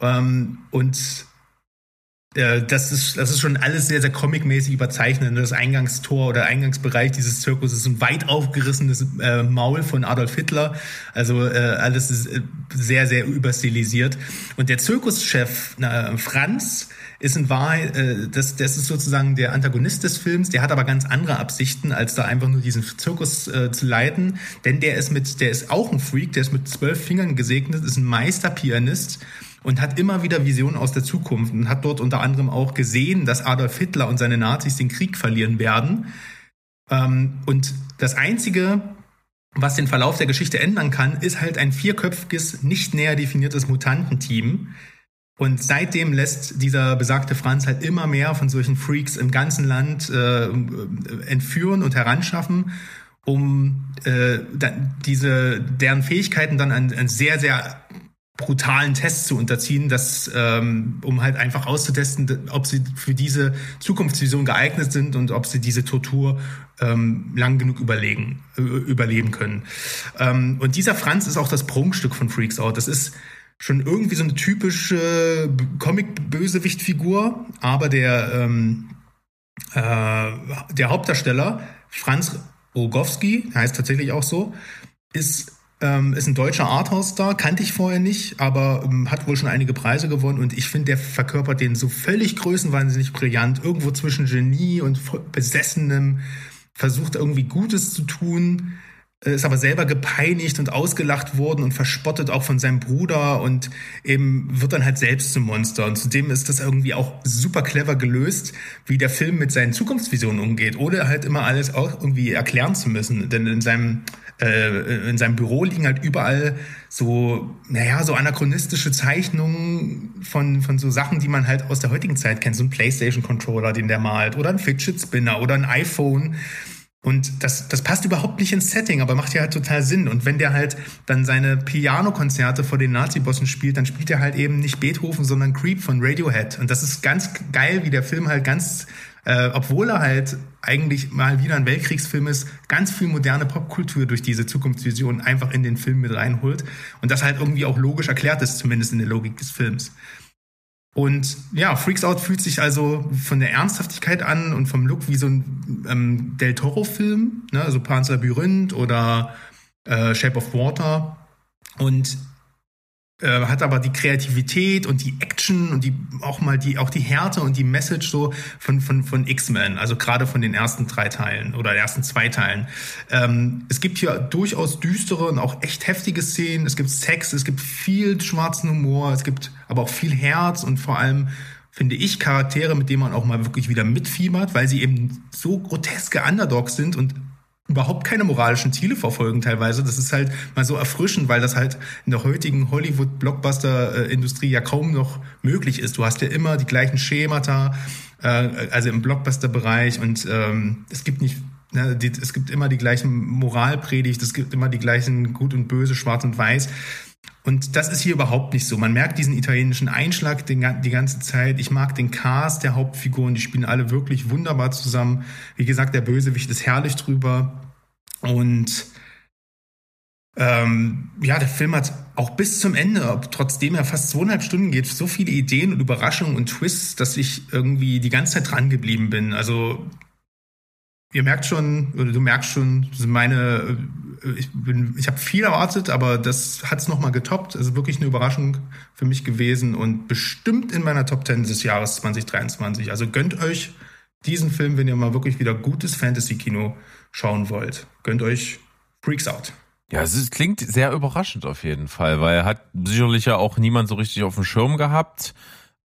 Ähm, und äh, das ist, das ist schon alles sehr, sehr comicmäßig überzeichnet. Das Eingangstor oder Eingangsbereich dieses Zirkus ist ein weit aufgerissenes äh, Maul von Adolf Hitler. Also äh, alles ist äh, sehr, sehr überstilisiert. Und der Zirkuschef na, Franz ist in Wahrheit, äh, das, das ist sozusagen der Antagonist des Films, der hat aber ganz andere Absichten, als da einfach nur diesen Zirkus äh, zu leiten. Denn der ist mit, der ist auch ein Freak, der ist mit zwölf Fingern gesegnet, ist ein Meisterpianist und hat immer wieder Visionen aus der Zukunft und hat dort unter anderem auch gesehen, dass Adolf Hitler und seine Nazis den Krieg verlieren werden. Ähm, und das Einzige, was den Verlauf der Geschichte ändern kann, ist halt ein vierköpfiges, nicht näher definiertes Mutantenteam. Und seitdem lässt dieser besagte Franz halt immer mehr von solchen Freaks im ganzen Land äh, entführen und heranschaffen, um äh, diese deren Fähigkeiten dann an, an sehr, sehr brutalen Tests zu unterziehen, das, ähm, um halt einfach auszutesten, ob sie für diese Zukunftsvision geeignet sind und ob sie diese Tortur ähm, lang genug überlegen, überleben können. Ähm, und dieser Franz ist auch das Prunkstück von Freaks Out. Das ist schon irgendwie so eine typische Comic-Bösewicht-Figur, aber der, ähm, äh, der Hauptdarsteller, Franz Rogowski, heißt tatsächlich auch so, ist ähm, ist ein deutscher Arthouse-Star, kannte ich vorher nicht, aber ähm, hat wohl schon einige Preise gewonnen und ich finde, der verkörpert den so völlig größenwahnsinnig brillant, irgendwo zwischen Genie und Besessenem, versucht irgendwie Gutes zu tun, äh, ist aber selber gepeinigt und ausgelacht worden und verspottet auch von seinem Bruder und eben wird dann halt selbst zum Monster. Und zudem ist das irgendwie auch super clever gelöst, wie der Film mit seinen Zukunftsvisionen umgeht, ohne halt immer alles auch irgendwie erklären zu müssen. Denn in seinem äh, in seinem Büro liegen halt überall so, naja, so anachronistische Zeichnungen von, von so Sachen, die man halt aus der heutigen Zeit kennt. So ein Playstation-Controller, den der malt, oder ein Fidget Spinner oder ein iPhone. Und das, das passt überhaupt nicht ins Setting, aber macht ja halt total Sinn. Und wenn der halt dann seine Piano-Konzerte vor den Nazi-Bossen spielt, dann spielt er halt eben nicht Beethoven, sondern Creep von Radiohead. Und das ist ganz geil, wie der Film halt ganz äh, obwohl er halt eigentlich mal wieder ein Weltkriegsfilm ist, ganz viel moderne Popkultur durch diese Zukunftsvision einfach in den Film mit reinholt und das halt irgendwie auch logisch erklärt ist, zumindest in der Logik des Films. Und ja, Freaks Out fühlt sich also von der Ernsthaftigkeit an und vom Look wie so ein ähm, Del Toro-Film, ne? also Panzer Labyrinth oder äh, Shape of Water. Und äh, hat aber die Kreativität und die Action und die auch mal die auch die Härte und die Message so von von von X-Men, also gerade von den ersten drei Teilen oder ersten zwei Teilen. Ähm, es gibt hier durchaus düstere und auch echt heftige Szenen. Es gibt Sex, es gibt viel schwarzen Humor, es gibt aber auch viel Herz und vor allem finde ich Charaktere, mit denen man auch mal wirklich wieder mitfiebert, weil sie eben so groteske Underdogs sind und überhaupt keine moralischen Ziele verfolgen teilweise. Das ist halt mal so erfrischend, weil das halt in der heutigen Hollywood-Blockbuster-Industrie ja kaum noch möglich ist. Du hast ja immer die gleichen Schemata, äh, also im Blockbuster-Bereich und ähm, es gibt nicht ne, die, es gibt immer die gleichen Moralpredigt, es gibt immer die gleichen Gut und Böse, Schwarz und Weiß. Und das ist hier überhaupt nicht so. Man merkt diesen italienischen Einschlag den, die ganze Zeit. Ich mag den Cast der Hauptfiguren, die spielen alle wirklich wunderbar zusammen. Wie gesagt, der Bösewicht ist herrlich drüber. Und ähm, ja, der Film hat auch bis zum Ende, trotzdem er fast zweieinhalb Stunden geht, so viele Ideen und Überraschungen und Twists, dass ich irgendwie die ganze Zeit dran geblieben bin. Also ihr merkt schon, oder du merkst schon, meine ich bin, ich habe viel erwartet, aber das hat es nochmal getoppt. Also wirklich eine Überraschung für mich gewesen und bestimmt in meiner Top 10 des Jahres 2023. Also gönnt euch diesen Film, wenn ihr mal wirklich wieder gutes Fantasy-Kino schauen wollt. Gönnt euch Freaks Out.
Ja, es ist, klingt sehr überraschend auf jeden Fall, weil hat sicherlich ja auch niemand so richtig auf dem Schirm gehabt.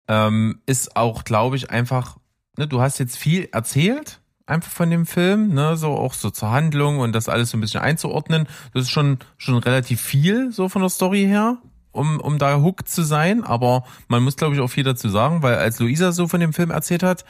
Ähm, ist auch, glaube ich, einfach, ne, du hast jetzt viel erzählt, einfach von dem Film, ne, so auch so zur Handlung und das alles so ein bisschen einzuordnen. Das ist schon, schon relativ viel, so von der Story her, um, um da hooked zu sein. Aber man muss, glaube ich, auch viel dazu sagen, weil als Luisa so von dem Film erzählt hat,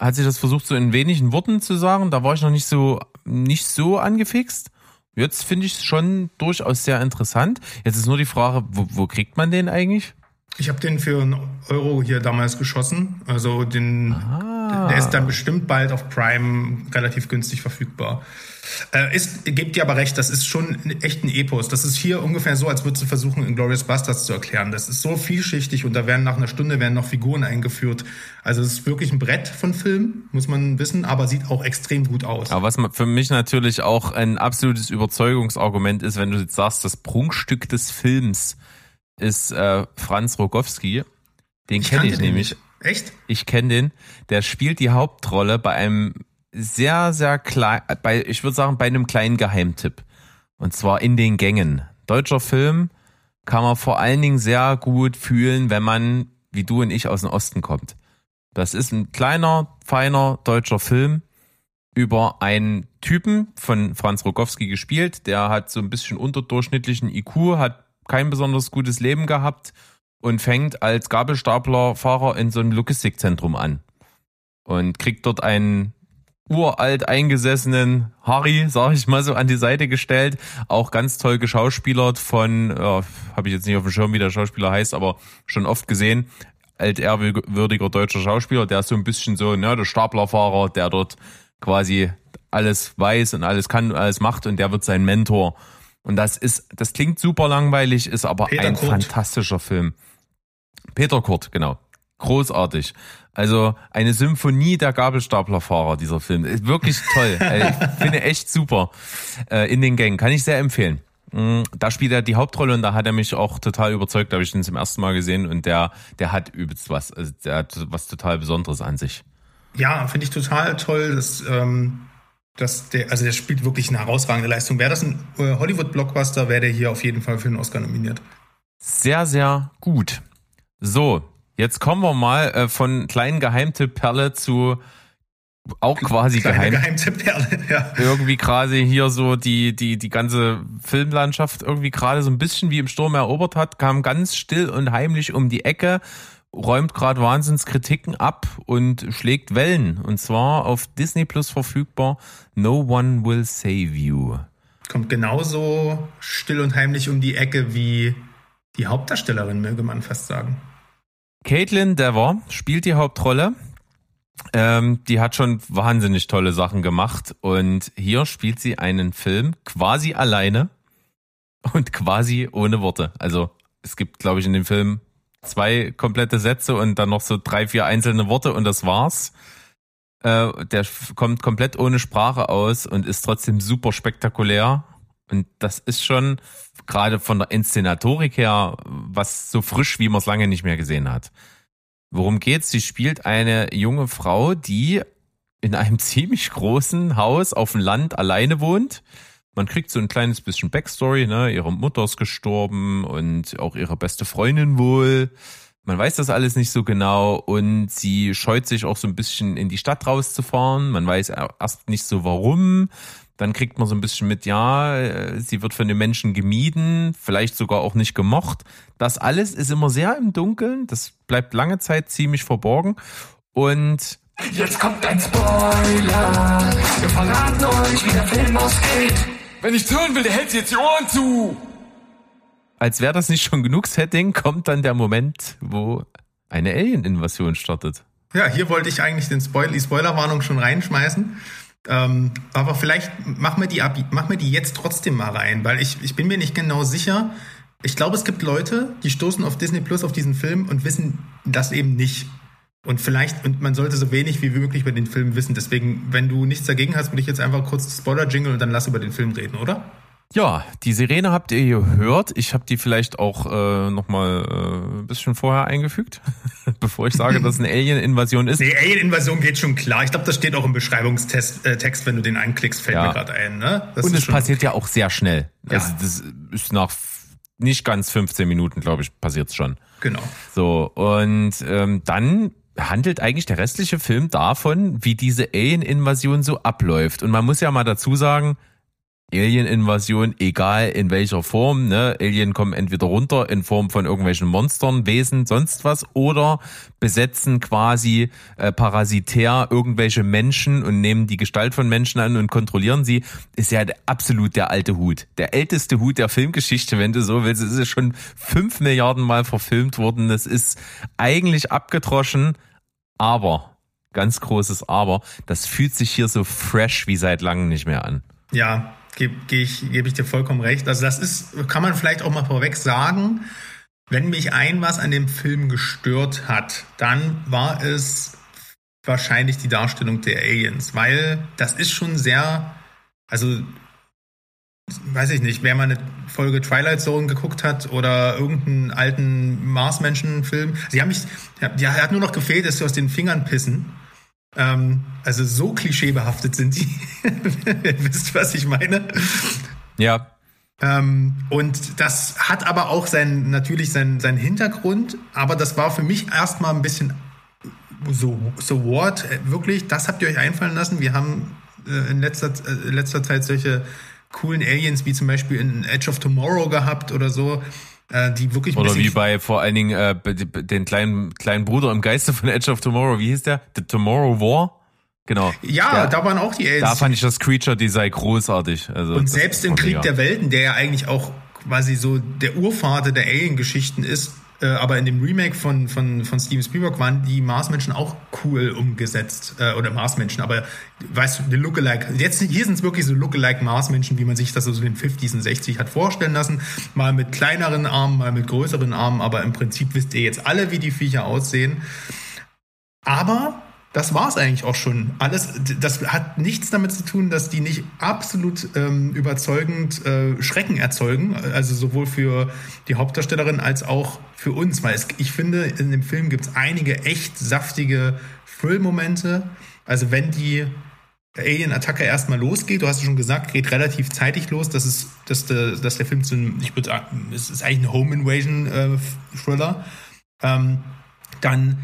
hat sie das versucht, so in wenigen Worten zu sagen. Da war ich noch nicht so, nicht so angefixt. jetzt finde ich es schon durchaus sehr interessant. Jetzt ist nur die Frage, wo, wo kriegt man den eigentlich?
Ich habe den für einen Euro hier damals geschossen. Also den, ah. der ist dann bestimmt bald auf Prime relativ günstig verfügbar. Äh, ist, gebt dir aber recht, das ist schon echt ein Epos. Das ist hier ungefähr so, als würdest du versuchen, in Glorious Bastards zu erklären. Das ist so vielschichtig und da werden nach einer Stunde werden noch Figuren eingeführt. Also es ist wirklich ein Brett von Film, muss man wissen, aber sieht auch extrem gut aus.
Aber was für mich natürlich auch ein absolutes Überzeugungsargument ist, wenn du jetzt sagst, das Prunkstück des Films ist äh, Franz Rogowski. Den kenne ich nämlich. Nicht.
Echt?
Ich kenne den. Der spielt die Hauptrolle bei einem sehr, sehr klein, bei, ich würde sagen, bei einem kleinen Geheimtipp. Und zwar in den Gängen. Deutscher Film kann man vor allen Dingen sehr gut fühlen, wenn man, wie du und ich, aus dem Osten kommt. Das ist ein kleiner, feiner deutscher Film über einen Typen von Franz Rogowski gespielt. Der hat so ein bisschen unterdurchschnittlichen IQ, hat kein besonders gutes Leben gehabt und fängt als Gabelstaplerfahrer in so einem Logistikzentrum an und kriegt dort einen uralt eingesessenen Harry, sag ich mal so, an die Seite gestellt. Auch ganz toll geschauspielert von, äh, habe ich jetzt nicht auf dem Schirm, wie der Schauspieler heißt, aber schon oft gesehen. Altehrwürdiger deutscher Schauspieler, der ist so ein bisschen so, ne, der Staplerfahrer, der dort quasi alles weiß und alles kann, alles macht und der wird sein Mentor. Und das ist, das klingt super langweilig, ist aber Peter ein Kurt. fantastischer Film. Peter Kurt, genau. Großartig. Also eine Symphonie der Gabelstaplerfahrer, dieser Film. Ist wirklich toll. Ich finde echt super. Äh, in den Gängen. Kann ich sehr empfehlen. Mm, da spielt er die Hauptrolle und da hat er mich auch total überzeugt. Da habe ich ihn zum ersten Mal gesehen und der, der hat übelst was. Also der hat was total Besonderes an sich.
Ja, finde ich total toll, dass, ähm, dass der, also der spielt wirklich eine herausragende Leistung. Wäre das ein äh, Hollywood-Blockbuster, wäre der hier auf jeden Fall für den Oscar nominiert.
Sehr, sehr gut. So, Jetzt kommen wir mal äh, von kleinen Geheimtipp-Perle zu auch quasi Geheim Geheimtipp-Perle, ja. Irgendwie quasi hier so die, die, die ganze Filmlandschaft irgendwie gerade so ein bisschen wie im Sturm erobert hat, kam ganz still und heimlich um die Ecke, räumt gerade Wahnsinnskritiken ab und schlägt Wellen. Und zwar auf Disney Plus verfügbar No One Will Save You.
Kommt genauso still und heimlich um die Ecke wie die Hauptdarstellerin, möge man fast sagen.
Caitlin Dever spielt die Hauptrolle. Ähm, die hat schon wahnsinnig tolle Sachen gemacht und hier spielt sie einen Film quasi alleine und quasi ohne Worte. Also es gibt, glaube ich, in dem Film zwei komplette Sätze und dann noch so drei, vier einzelne Worte und das war's. Äh, der kommt komplett ohne Sprache aus und ist trotzdem super spektakulär. Und das ist schon gerade von der Inszenatorik her was so frisch, wie man es lange nicht mehr gesehen hat. Worum geht's? Sie spielt eine junge Frau, die in einem ziemlich großen Haus auf dem Land alleine wohnt. Man kriegt so ein kleines bisschen Backstory, ne? Ihre Mutter ist gestorben und auch ihre beste Freundin wohl. Man weiß das alles nicht so genau und sie scheut sich auch so ein bisschen in die Stadt rauszufahren. Man weiß erst nicht so warum. Dann kriegt man so ein bisschen mit, ja, äh, sie wird von den Menschen gemieden, vielleicht sogar auch nicht gemocht. Das alles ist immer sehr im Dunkeln. Das bleibt lange Zeit ziemlich verborgen. Und
Jetzt kommt ein Spoiler. Wir verraten euch, wie der Film ausgeht.
Wenn ich's hören will, der hält sich jetzt die Ohren zu.
Als wäre das nicht schon genug Setting, kommt dann der Moment, wo eine Alien-Invasion startet.
Ja, hier wollte ich eigentlich den Spoil die Spoilerwarnung schon reinschmeißen. Ähm, aber vielleicht mach mir, die ab, mach mir die jetzt trotzdem mal rein, weil ich, ich bin mir nicht genau sicher. Ich glaube, es gibt Leute, die stoßen auf Disney Plus auf diesen Film und wissen das eben nicht. Und vielleicht, und man sollte so wenig wie möglich über den Film wissen. Deswegen, wenn du nichts dagegen hast, würde ich jetzt einfach kurz Spoiler-Jingle und dann lass über den Film reden, oder?
Ja, die Sirene habt ihr gehört. Ich habe die vielleicht auch äh, nochmal äh, ein bisschen vorher eingefügt, bevor ich sage, dass es eine Alien-Invasion ist.
Nee, Alien-Invasion geht schon klar. Ich glaube, das steht auch im Beschreibungstext, äh, Text, wenn du den einklickst, fällt ja. mir gerade ein. Ne?
Das Und es passiert okay. ja auch sehr schnell. Ja. Also das ist nach nicht ganz 15 Minuten, glaube ich, passiert's schon.
Genau.
So, und ähm, dann handelt eigentlich der restliche Film davon, wie diese Alien-Invasion so abläuft. Und man muss ja mal dazu sagen, Alien-Invasion, egal in welcher Form. Ne? Alien kommen entweder runter in Form von irgendwelchen Monstern, Wesen, sonst was, oder besetzen quasi äh, parasitär irgendwelche Menschen und nehmen die Gestalt von Menschen an und kontrollieren sie. Ist ja absolut der alte Hut. Der älteste Hut der Filmgeschichte, wenn du so willst. Es ist schon fünf Milliarden Mal verfilmt worden. Das ist eigentlich abgedroschen, aber, ganz großes Aber, das fühlt sich hier so fresh wie seit langem nicht mehr an.
Ja, gebe geb ich, geb ich dir vollkommen recht. Also das ist, kann man vielleicht auch mal vorweg sagen, wenn mich ein was an dem Film gestört hat, dann war es wahrscheinlich die Darstellung der Aliens, weil das ist schon sehr, also weiß ich nicht, wer mal eine Folge Twilight Zone geguckt hat oder irgendeinen alten Marsmenschen-Film, sie haben mich, ja, hat nur noch gefehlt, dass sie aus den Fingern pissen. Ähm, also so klischeebehaftet sind die. Ihr wisst, was ich meine.
Ja.
Ähm, und das hat aber auch sein, natürlich seinen, seinen Hintergrund, aber das war für mich erstmal ein bisschen so, so what, äh, wirklich, das habt ihr euch einfallen lassen. Wir haben äh, in letzter, äh, in letzter Zeit solche coolen Aliens wie zum Beispiel in Edge of Tomorrow gehabt oder so äh, die wirklich
Oder wie bei vor allen Dingen äh, den kleinen, kleinen Bruder im Geiste von Edge of Tomorrow, wie hieß der? The Tomorrow War? Genau.
Ja, der, da waren auch die
Aliens. Da fand ich das Creature Design großartig. Also
und selbst im Krieg der Welten, der ja eigentlich auch quasi so der Urvater der Alien-Geschichten ist, äh, aber in dem Remake von, von, von Steven Spielberg waren die Marsmenschen auch cool umgesetzt. Äh, oder Marsmenschen, aber weißt du, die Lookalike. Jetzt, hier sind es wirklich so Lookalike Marsmenschen, wie man sich das so in den 50s und 60s hat vorstellen lassen. Mal mit kleineren Armen, mal mit größeren Armen, aber im Prinzip wisst ihr jetzt alle, wie die Viecher aussehen. Aber das war es eigentlich auch schon. Alles, das hat nichts damit zu tun, dass die nicht absolut ähm, überzeugend äh, Schrecken erzeugen, also sowohl für die Hauptdarstellerin als auch für uns, weil es, ich finde, in dem Film gibt es einige echt saftige Thrill-Momente. Also wenn die Alien-Attacke erstmal losgeht, du hast es schon gesagt, geht relativ zeitig los, dass, es, dass, der, dass der Film zu einem, ich würde sagen, es ist eigentlich ein Home-Invasion-Thriller. Äh, ähm, dann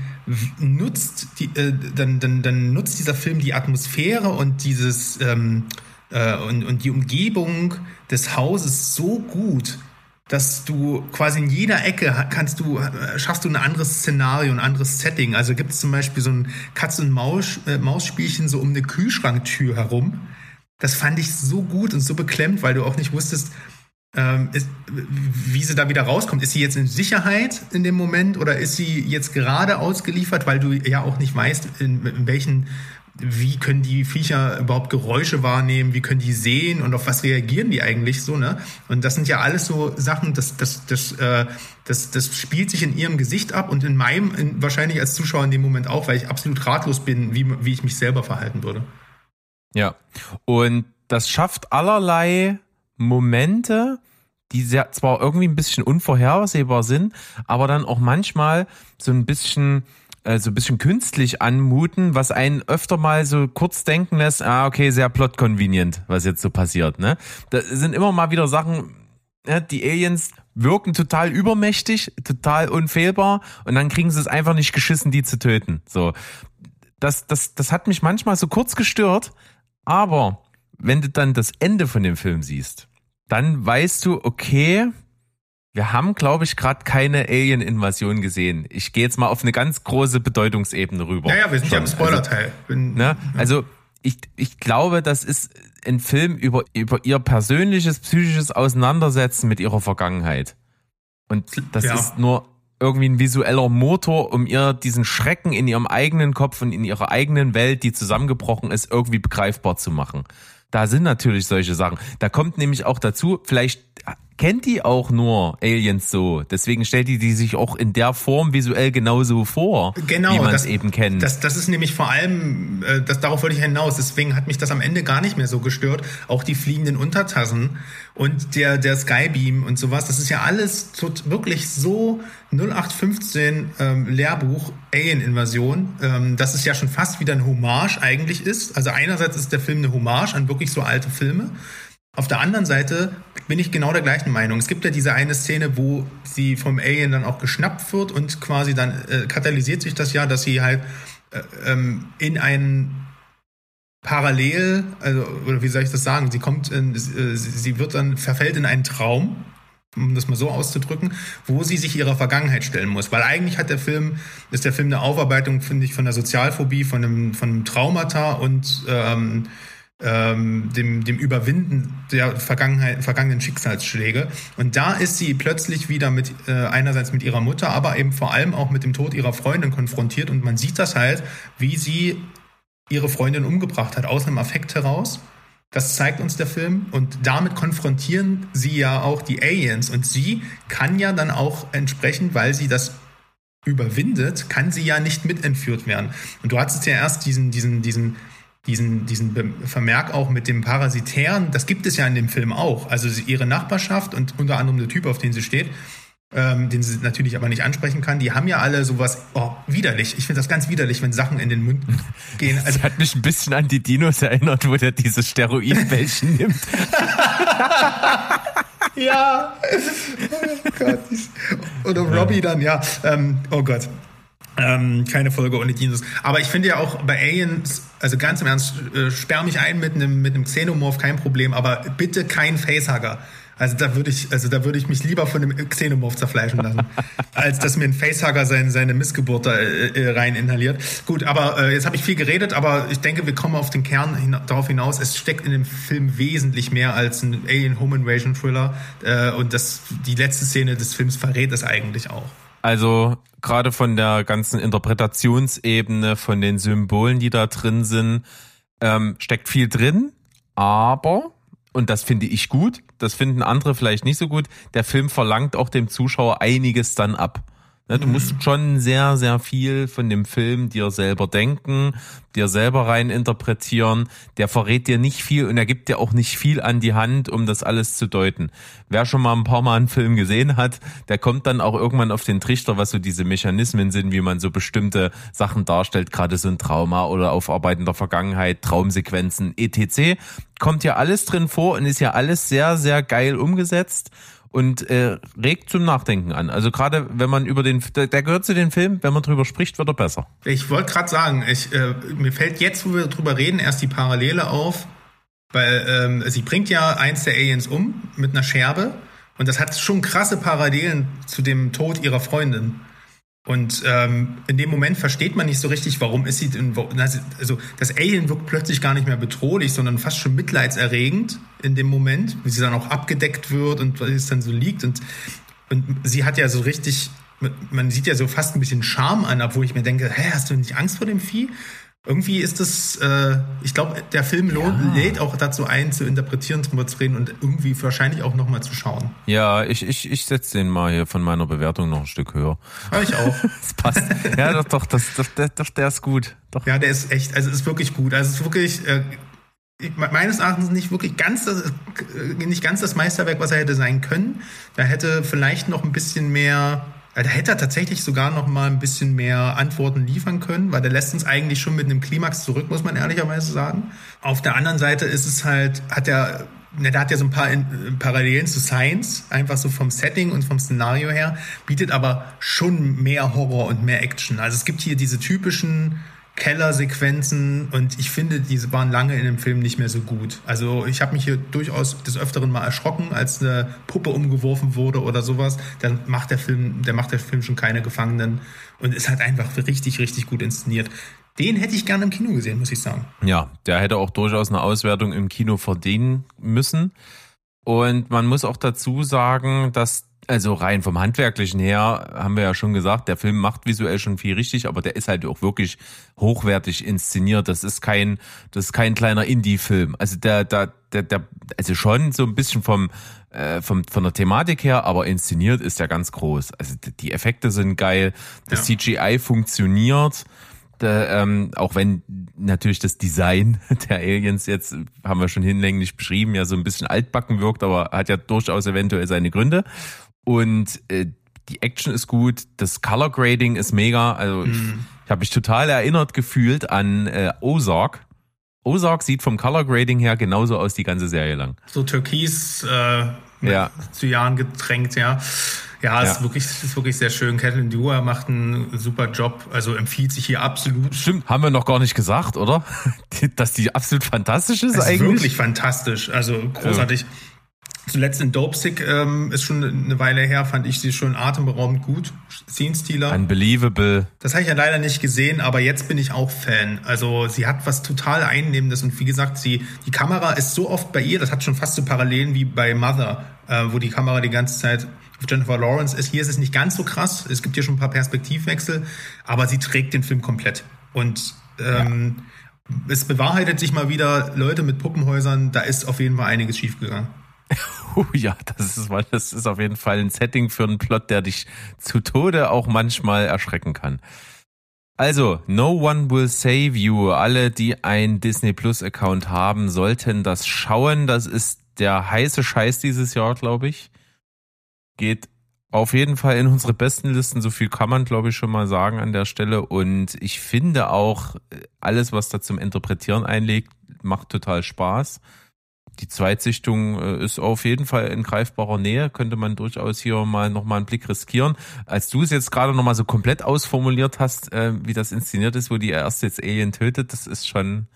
nutzt die, äh, dann, dann, dann nutzt dieser Film die Atmosphäre und dieses ähm, äh, und, und die Umgebung des Hauses so gut, dass du quasi in jeder Ecke kannst du äh, schaffst du ein anderes Szenario, ein anderes Setting. Also gibt es zum Beispiel so ein Katz und Maus äh, Mausspielchen so um eine Kühlschranktür herum. Das fand ich so gut und so beklemmt, weil du auch nicht wusstest, ähm, ist, wie sie da wieder rauskommt. Ist sie jetzt in Sicherheit in dem Moment oder ist sie jetzt gerade ausgeliefert, weil du ja auch nicht weißt, in, in welchen, wie können die Viecher überhaupt Geräusche wahrnehmen, wie können die sehen und auf was reagieren die eigentlich so, ne? Und das sind ja alles so Sachen, das, das, das, äh, das, das spielt sich in ihrem Gesicht ab und in meinem, in, wahrscheinlich als Zuschauer in dem Moment auch, weil ich absolut ratlos bin, wie, wie ich mich selber verhalten würde.
Ja. Und das schafft allerlei Momente, die sehr, zwar irgendwie ein bisschen unvorhersehbar sind, aber dann auch manchmal so ein bisschen äh, so ein bisschen künstlich anmuten, was einen öfter mal so kurz denken lässt, ah, okay, sehr plot-convenient, was jetzt so passiert, ne? Da sind immer mal wieder Sachen, ne, die Aliens wirken total übermächtig, total unfehlbar und dann kriegen sie es einfach nicht geschissen, die zu töten, so. Das, das, das hat mich manchmal so kurz gestört, aber wenn du dann das Ende von dem Film siehst, dann weißt du, okay, wir haben, glaube ich, gerade keine Alien-Invasion gesehen. Ich gehe jetzt mal auf eine ganz große Bedeutungsebene rüber.
Naja, wir sind ja im Spoiler-Teil.
Also, ne? also ich, ich glaube, das ist ein Film über, über ihr persönliches, psychisches Auseinandersetzen mit ihrer Vergangenheit. Und das ja. ist nur irgendwie ein visueller Motor, um ihr diesen Schrecken in ihrem eigenen Kopf und in ihrer eigenen Welt, die zusammengebrochen ist, irgendwie begreifbar zu machen. Da sind natürlich solche Sachen. Da kommt nämlich auch dazu, vielleicht kennt die auch nur Aliens so. Deswegen stellt die die sich auch in der Form visuell genauso vor, genau, wie man es eben kennt.
Das, das ist nämlich vor allem, äh, das, darauf wollte ich hinaus. Deswegen hat mich das am Ende gar nicht mehr so gestört. Auch die fliegenden Untertassen und der, der Skybeam und sowas. Das ist ja alles so, wirklich so 0815 ähm, Lehrbuch Alien-Invasion, ähm, dass es ja schon fast wieder ein Hommage eigentlich ist. Also einerseits ist der Film eine Hommage an wirklich so alte Filme. Auf der anderen Seite bin ich genau der gleichen Meinung. Es gibt ja diese eine Szene, wo sie vom Alien dann auch geschnappt wird und quasi dann äh, katalysiert sich das ja, dass sie halt äh, ähm, in einen parallel, also, oder wie soll ich das sagen? Sie kommt, in, äh, sie wird dann, verfällt in einen Traum, um das mal so auszudrücken, wo sie sich ihrer Vergangenheit stellen muss. Weil eigentlich hat der Film, ist der Film eine Aufarbeitung, finde ich, von der Sozialphobie, von einem, von einem Traumata und ähm, ähm, dem, dem Überwinden der Vergangenheit, vergangenen Schicksalsschläge. Und da ist sie plötzlich wieder mit, äh, einerseits mit ihrer Mutter, aber eben vor allem auch mit dem Tod ihrer Freundin konfrontiert. Und man sieht das halt, wie sie ihre Freundin umgebracht hat, aus einem Affekt heraus. Das zeigt uns der Film. Und damit konfrontieren sie ja auch die Aliens. Und sie kann ja dann auch entsprechend, weil sie das überwindet, kann sie ja nicht mitentführt werden. Und du hattest ja erst diesen, diesen, diesen diesen, diesen Vermerk auch mit dem Parasitären, das gibt es ja in dem Film auch. Also ihre Nachbarschaft und unter anderem der Typ, auf den sie steht, ähm, den sie natürlich aber nicht ansprechen kann, die haben ja alle sowas, oh, widerlich. Ich finde das ganz widerlich, wenn Sachen in den Mund gehen.
Also, das hat mich ein bisschen an die Dinos erinnert, wo der diese Steroidbällchen nimmt.
ja. Oh Gott. Oder Robbie dann, ja. Ähm, oh Gott. Ähm, keine Folge ohne Dinos. Aber ich finde ja auch bei Aliens, also ganz im Ernst, äh, sperr mich ein mit einem mit einem Xenomorph, kein Problem, aber bitte kein Facehugger. Also da würde ich, also da würde ich mich lieber von einem Xenomorph zerfleischen lassen, als dass mir ein Facehugger seine, seine Missgeburt da äh, äh, rein inhaliert. Gut, aber äh, jetzt habe ich viel geredet, aber ich denke, wir kommen auf den Kern hin, darauf hinaus. Es steckt in dem Film wesentlich mehr als ein Alien Home Invasion Thriller äh, und das, die letzte Szene des Films verrät es eigentlich auch.
Also gerade von der ganzen Interpretationsebene, von den Symbolen, die da drin sind, ähm, steckt viel drin, aber, und das finde ich gut, das finden andere vielleicht nicht so gut, der Film verlangt auch dem Zuschauer einiges dann ab. Ne, du musst mhm. schon sehr, sehr viel von dem Film dir selber denken, dir selber rein interpretieren. Der verrät dir nicht viel und er gibt dir auch nicht viel an die Hand, um das alles zu deuten. Wer schon mal ein paar Mal einen Film gesehen hat, der kommt dann auch irgendwann auf den Trichter, was so diese Mechanismen sind, wie man so bestimmte Sachen darstellt, gerade so ein Trauma oder Aufarbeiten der Vergangenheit, Traumsequenzen, etc. Kommt ja alles drin vor und ist ja alles sehr, sehr geil umgesetzt und äh, regt zum Nachdenken an. Also gerade wenn man über den, der, der gehört zu den Filmen, wenn man drüber spricht, wird er besser.
Ich wollte gerade sagen, ich, äh, mir fällt jetzt, wo wir drüber reden, erst die Parallele auf, weil ähm, sie bringt ja eins der Aliens um mit einer Scherbe und das hat schon krasse Parallelen zu dem Tod ihrer Freundin. Und ähm, in dem Moment versteht man nicht so richtig, warum ist sie denn, also das Alien wirkt plötzlich gar nicht mehr bedrohlich, sondern fast schon mitleidserregend in dem Moment, wie sie dann auch abgedeckt wird und es dann so liegt. Und, und sie hat ja so richtig, man sieht ja so fast ein bisschen Charme an, obwohl ich mir denke, hä, hast du nicht Angst vor dem Vieh? Irgendwie ist das, äh, ich glaube, der Film ja. lädt auch dazu ein, zu interpretieren, drüber zu reden und irgendwie wahrscheinlich auch nochmal zu schauen.
Ja, ich, ich, ich setze den mal hier von meiner Bewertung noch ein Stück höher.
Ja, ich auch.
das passt. Ja, doch, doch, das, doch, der, doch, der ist gut. Doch.
Ja, der ist echt, also ist wirklich gut. Also es ist wirklich, äh, meines Erachtens nicht wirklich ganz das, äh, nicht ganz das Meisterwerk, was er hätte sein können. Da hätte vielleicht noch ein bisschen mehr da hätte er tatsächlich sogar noch mal ein bisschen mehr Antworten liefern können, weil der lässt uns eigentlich schon mit einem Klimax zurück, muss man ehrlicherweise sagen. Auf der anderen Seite ist es halt, hat er, ne, der hat ja so ein paar in, Parallelen zu Science, einfach so vom Setting und vom Szenario her, bietet aber schon mehr Horror und mehr Action. Also es gibt hier diese typischen Kellersequenzen und ich finde, diese waren lange in dem Film nicht mehr so gut. Also ich habe mich hier durchaus des Öfteren mal erschrocken, als eine Puppe umgeworfen wurde oder sowas. Dann macht der Film, der macht der Film schon keine Gefangenen und ist halt einfach richtig, richtig gut inszeniert. Den hätte ich gerne im Kino gesehen, muss ich sagen.
Ja, der hätte auch durchaus eine Auswertung im Kino verdienen müssen. Und man muss auch dazu sagen, dass also rein vom Handwerklichen her haben wir ja schon gesagt, der Film macht visuell schon viel richtig, aber der ist halt auch wirklich hochwertig inszeniert. Das ist kein, das ist kein kleiner Indie-Film. Also der, der, der, der, also schon so ein bisschen vom, äh, vom, von der Thematik her, aber inszeniert ist der ganz groß. Also die Effekte sind geil, das ja. CGI funktioniert. Da, ähm, auch wenn natürlich das Design der Aliens jetzt, haben wir schon hinlänglich beschrieben, ja so ein bisschen altbacken wirkt, aber hat ja durchaus eventuell seine Gründe. Und äh, die Action ist gut, das Color Grading ist mega. Also mhm. ich, ich habe mich total erinnert gefühlt an äh, Ozark. Ozark sieht vom Color Grading her genauso aus die ganze Serie lang.
So türkis äh, ja. zu Jahren getränkt, ja. Ja, es
Ja.
ist wirklich, ist wirklich sehr schön. Catelyn Dewar macht einen super Job, also empfiehlt sich hier absolut.
Stimmt, haben wir noch gar nicht gesagt, oder? Dass die absolut fantastisch ist
Es ist
eigentlich.
wirklich fantastisch, also großartig. Zuletzt in Dopesick ähm, ist schon eine Weile her, fand ich sie schon atemberaubend gut. Scene-Stealer.
Unbelievable.
Das habe ich ja leider nicht gesehen, aber jetzt bin ich auch Fan. Also sie hat was total Einnehmendes und wie gesagt, sie, die Kamera ist so oft bei ihr, das hat schon fast so Parallelen wie bei Mother, äh, wo die Kamera die ganze Zeit auf Jennifer Lawrence ist. Hier ist es nicht ganz so krass. Es gibt hier schon ein paar Perspektivwechsel, aber sie trägt den Film komplett. Und ähm, es bewahrheitet sich mal wieder, Leute mit Puppenhäusern, da ist auf jeden Fall einiges schiefgegangen.
Oh ja, das ist, mal- das ist auf jeden Fall ein Setting für einen Plot, der dich zu Tode auch manchmal erschrecken kann. Also, No One Will Save You. Alle, die ein Disney Plus Account haben, sollten das schauen. Das ist der heiße Scheiß dieses Jahr, glaube ich. Geht auf jeden Fall in unsere besten Listen. So viel kann man, glaube ich, schon mal sagen an der Stelle. Und ich finde auch, äh, alles, was da zum Interpretieren einlegt, macht total Spaß. Die Zweitsichtung äh, ist auf jeden Fall in greifbarer Nähe, könnte man durchaus hier mal nochmal einen Blick riskieren. Als du es jetzt gerade nochmal so komplett ausformuliert hast, äh, wie das inszeniert ist, wo die erst jetzt Alien tötet, das ist schon,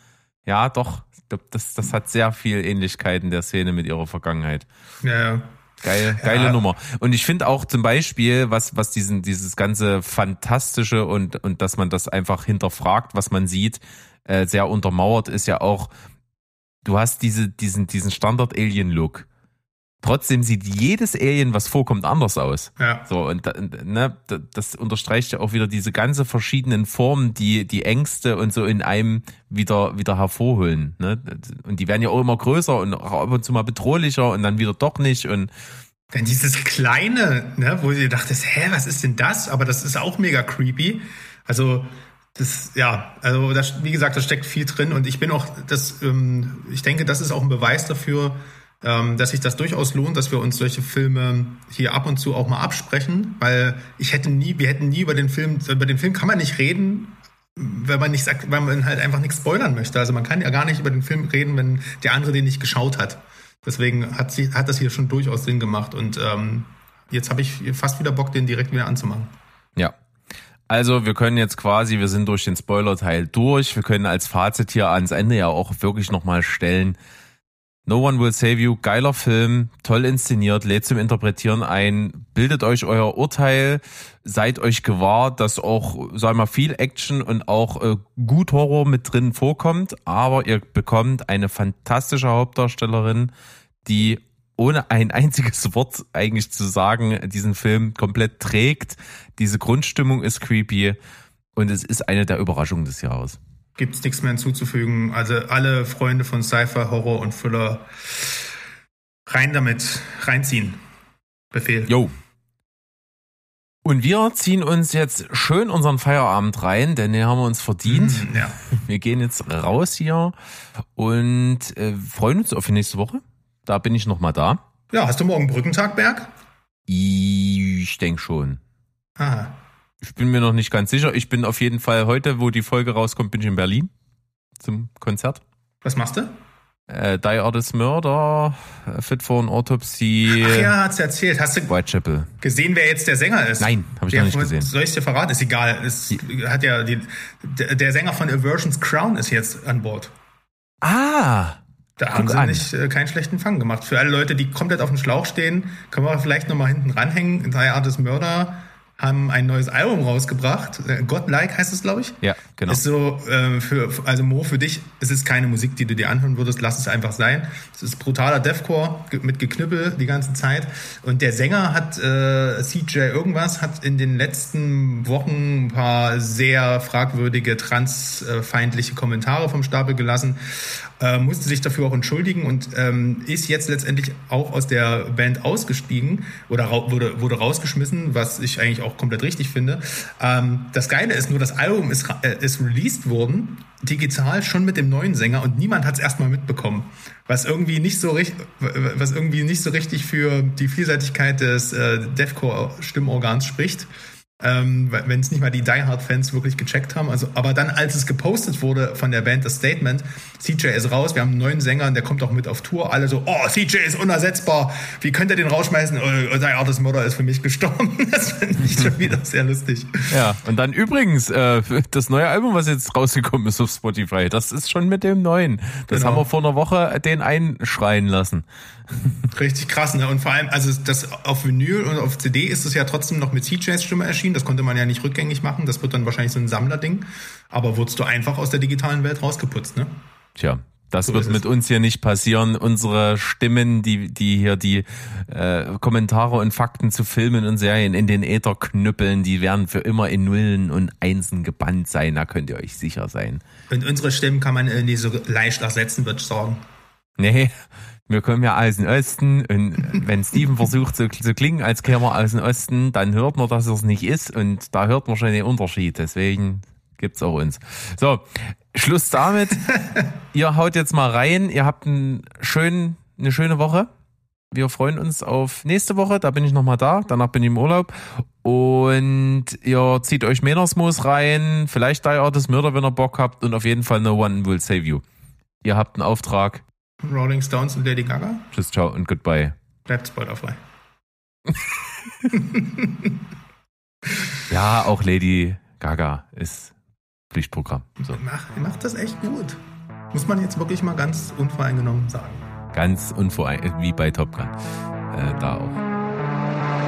ja doch, das, das hat sehr viel Ähnlichkeit in der Szene mit ihrer Vergangenheit.
Ja,
Geil, geile
Ja.
Nummer. Und ich finde auch zum Beispiel, was, was diesen, dieses ganze Fantastische und, und dass man das einfach hinterfragt, was man sieht, äh, sehr untermauert, ist ja auch, du hast diese, diesen, diesen Standard-Alien-Look. Trotzdem sieht jedes Alien, was vorkommt, anders aus.
ja.
So, und ne, da- das unterstreicht ja auch wieder diese ganze verschiedenen Formen, die die Ängste und so in einem wieder, wieder hervorholen. Ne? Und die werden ja auch immer größer und auch ab und zu mal bedrohlicher und dann wieder doch nicht. Und
Dann dieses kleine, ne, wo ihr dachtest, hä, was ist denn das? Aber das ist auch mega creepy. Also das, ja, also das, wie gesagt, da steckt viel drin und ich bin auch, das, ähm, ich denke, das ist auch ein Beweis dafür, ähm, dass sich das durchaus lohnt, dass wir uns solche Filme hier ab und zu auch mal absprechen, weil ich hätte nie, wir hätten nie über den Film, über den Film kann man nicht reden, wenn man nicht sagt, weil man halt einfach nichts spoilern möchte. Also man kann ja gar nicht über den Film reden, wenn der andere den nicht geschaut hat. Deswegen hat, sie, hat das hier schon durchaus Sinn gemacht und ähm, jetzt habe ich fast wieder Bock, den direkt wieder anzumachen.
ja. Also wir können jetzt quasi, wir sind durch den Spoiler-Teil durch. Wir können als Fazit hier ans Ende ja auch wirklich nochmal stellen. No One Will Save You, geiler Film, toll inszeniert, lädt zum Interpretieren ein, bildet euch euer Urteil, seid euch gewahr, dass auch, wir mal, viel Action und auch äh, gut Horror mit drin vorkommt, aber ihr bekommt eine fantastische Hauptdarstellerin, die ohne ein einziges Wort eigentlich zu sagen, diesen Film komplett trägt. Diese Grundstimmung ist creepy und es ist eine der Überraschungen des Jahres.
Gibt's nichts mehr hinzuzufügen. Also alle Freunde von Sci-Fi, Horror und Thriller rein damit, reinziehen. Befehl.
Jo. Und wir ziehen uns jetzt schön unseren Feierabend rein, denn den haben wir uns verdient.
Mhm, ja.
Wir gehen jetzt raus hier und äh, freuen uns auf die nächste Woche. Da bin ich nochmal da.
ja, hast du morgen Brückentag, Berg?
Ich denke schon.
Ah,
Ich bin mir noch nicht ganz sicher. Ich bin auf jeden Fall heute, wo die Folge rauskommt, bin ich in Berlin zum Konzert.
was machst du?
Äh, Die Artist Murder, äh, Fit for an Autopsy,
Ach ja, hat's erzählt. Hast du
Whitechapel.
gesehen, wer jetzt der Sänger ist?
Nein, hab ich
Der
noch nicht gesehen.
Soll ich dir verraten? Ist egal. Es hat ja die, der, Sänger von Aversions Crown ist jetzt an Bord.
Ah,
Da haben sie
an.
nicht äh, keinen schlechten Fang gemacht. Für alle Leute, die komplett auf dem Schlauch stehen, können wir vielleicht noch mal hinten ranhängen. Die Artist Murder haben ein neues Album rausgebracht. Äh, Godlike heißt es, glaube ich.
ja, genau.
Ist so, äh, für, also Mo, für dich, es ist keine Musik, die du dir anhören würdest, lass es einfach sein. Es ist brutaler Deathcore mit Geknüppel die ganze Zeit. Und der Sänger hat, äh, CJ irgendwas, hat in den letzten Wochen ein paar sehr fragwürdige, transfeindliche Kommentare vom Stapel gelassen, äh, musste sich dafür auch entschuldigen und ähm, ist jetzt letztendlich auch aus der Band ausgestiegen oder rau wurde, wurde rausgeschmissen, was ich eigentlich auch komplett richtig finde. Ähm, das Geile ist nur, das Album ist, ra- äh, ist released worden, digital schon mit dem neuen Sänger und niemand hat es erstmal mitbekommen. Was irgendwie nicht so richtig, was irgendwie nicht so richtig für die Vielseitigkeit des äh, Deathcore-Stimmorgans spricht. Ähm, wenn es nicht mal die Die Hard-Fans wirklich gecheckt haben. Also, aber dann, als es gepostet wurde von der Band, das Statement, CJ ist raus, wir haben einen neuen Sänger und der kommt auch mit auf Tour. Alle so, oh, CJ ist unersetzbar. Wie könnt ihr den rausschmeißen? Oh, Die Artist Mother ist für mich gestorben. Das finde ich schon wieder sehr lustig.
Ja, und dann übrigens, äh, das neue Album, was jetzt rausgekommen ist auf Spotify, das ist schon mit dem neuen. Das
Genau.
haben wir vor einer Woche den einschreien lassen.
Richtig krass, ne? Und vor allem, also das auf Vinyl und auf CD ist es ja trotzdem noch mit CJs Stimme erschienen. Das konnte man ja nicht rückgängig machen. Das wird dann wahrscheinlich so ein Sammlerding. Aber wurdest du einfach aus der digitalen Welt rausgeputzt, ne?
Tja, das
So
wird mit uns hier nicht passieren. Unsere Stimmen, die, die hier die äh, Kommentare und Fakten zu Filmen und Serien in den Äther knüppeln, die werden für immer in Nullen und Einsen gebannt sein. Da könnt ihr euch sicher sein.
Und unsere Stimmen kann man nicht so leicht ersetzen, würde ich sagen.
Nee, wir kommen ja aus dem Osten und wenn Steven versucht so zu klingen, als käme er aus dem Osten, dann hört man, dass er es nicht ist und da hört man schon den Unterschied. Deswegen gibt's auch uns. So, Schluss damit. ihr haut jetzt mal rein. Ihr habt einen schönen, eine schöne Woche. Wir freuen uns auf nächste Woche. Da bin ich nochmal da. Danach bin ich im Urlaub. Und ihr zieht euch Menersmoos rein. Vielleicht Die Artist Murder, wenn ihr Bock habt. Und auf jeden Fall No One Will Save You. Ihr habt einen Auftrag.
Rolling Stones und Lady Gaga
Tschüss, ciao und goodbye.
bleibt spoilerfrei.
Ja, auch Lady Gaga ist Pflichtprogramm. So,
Mach, macht das echt gut. Muss man jetzt wirklich mal ganz unvoreingenommen sagen.
ganz unvorein, wie bei Top Gun. Äh, da auch.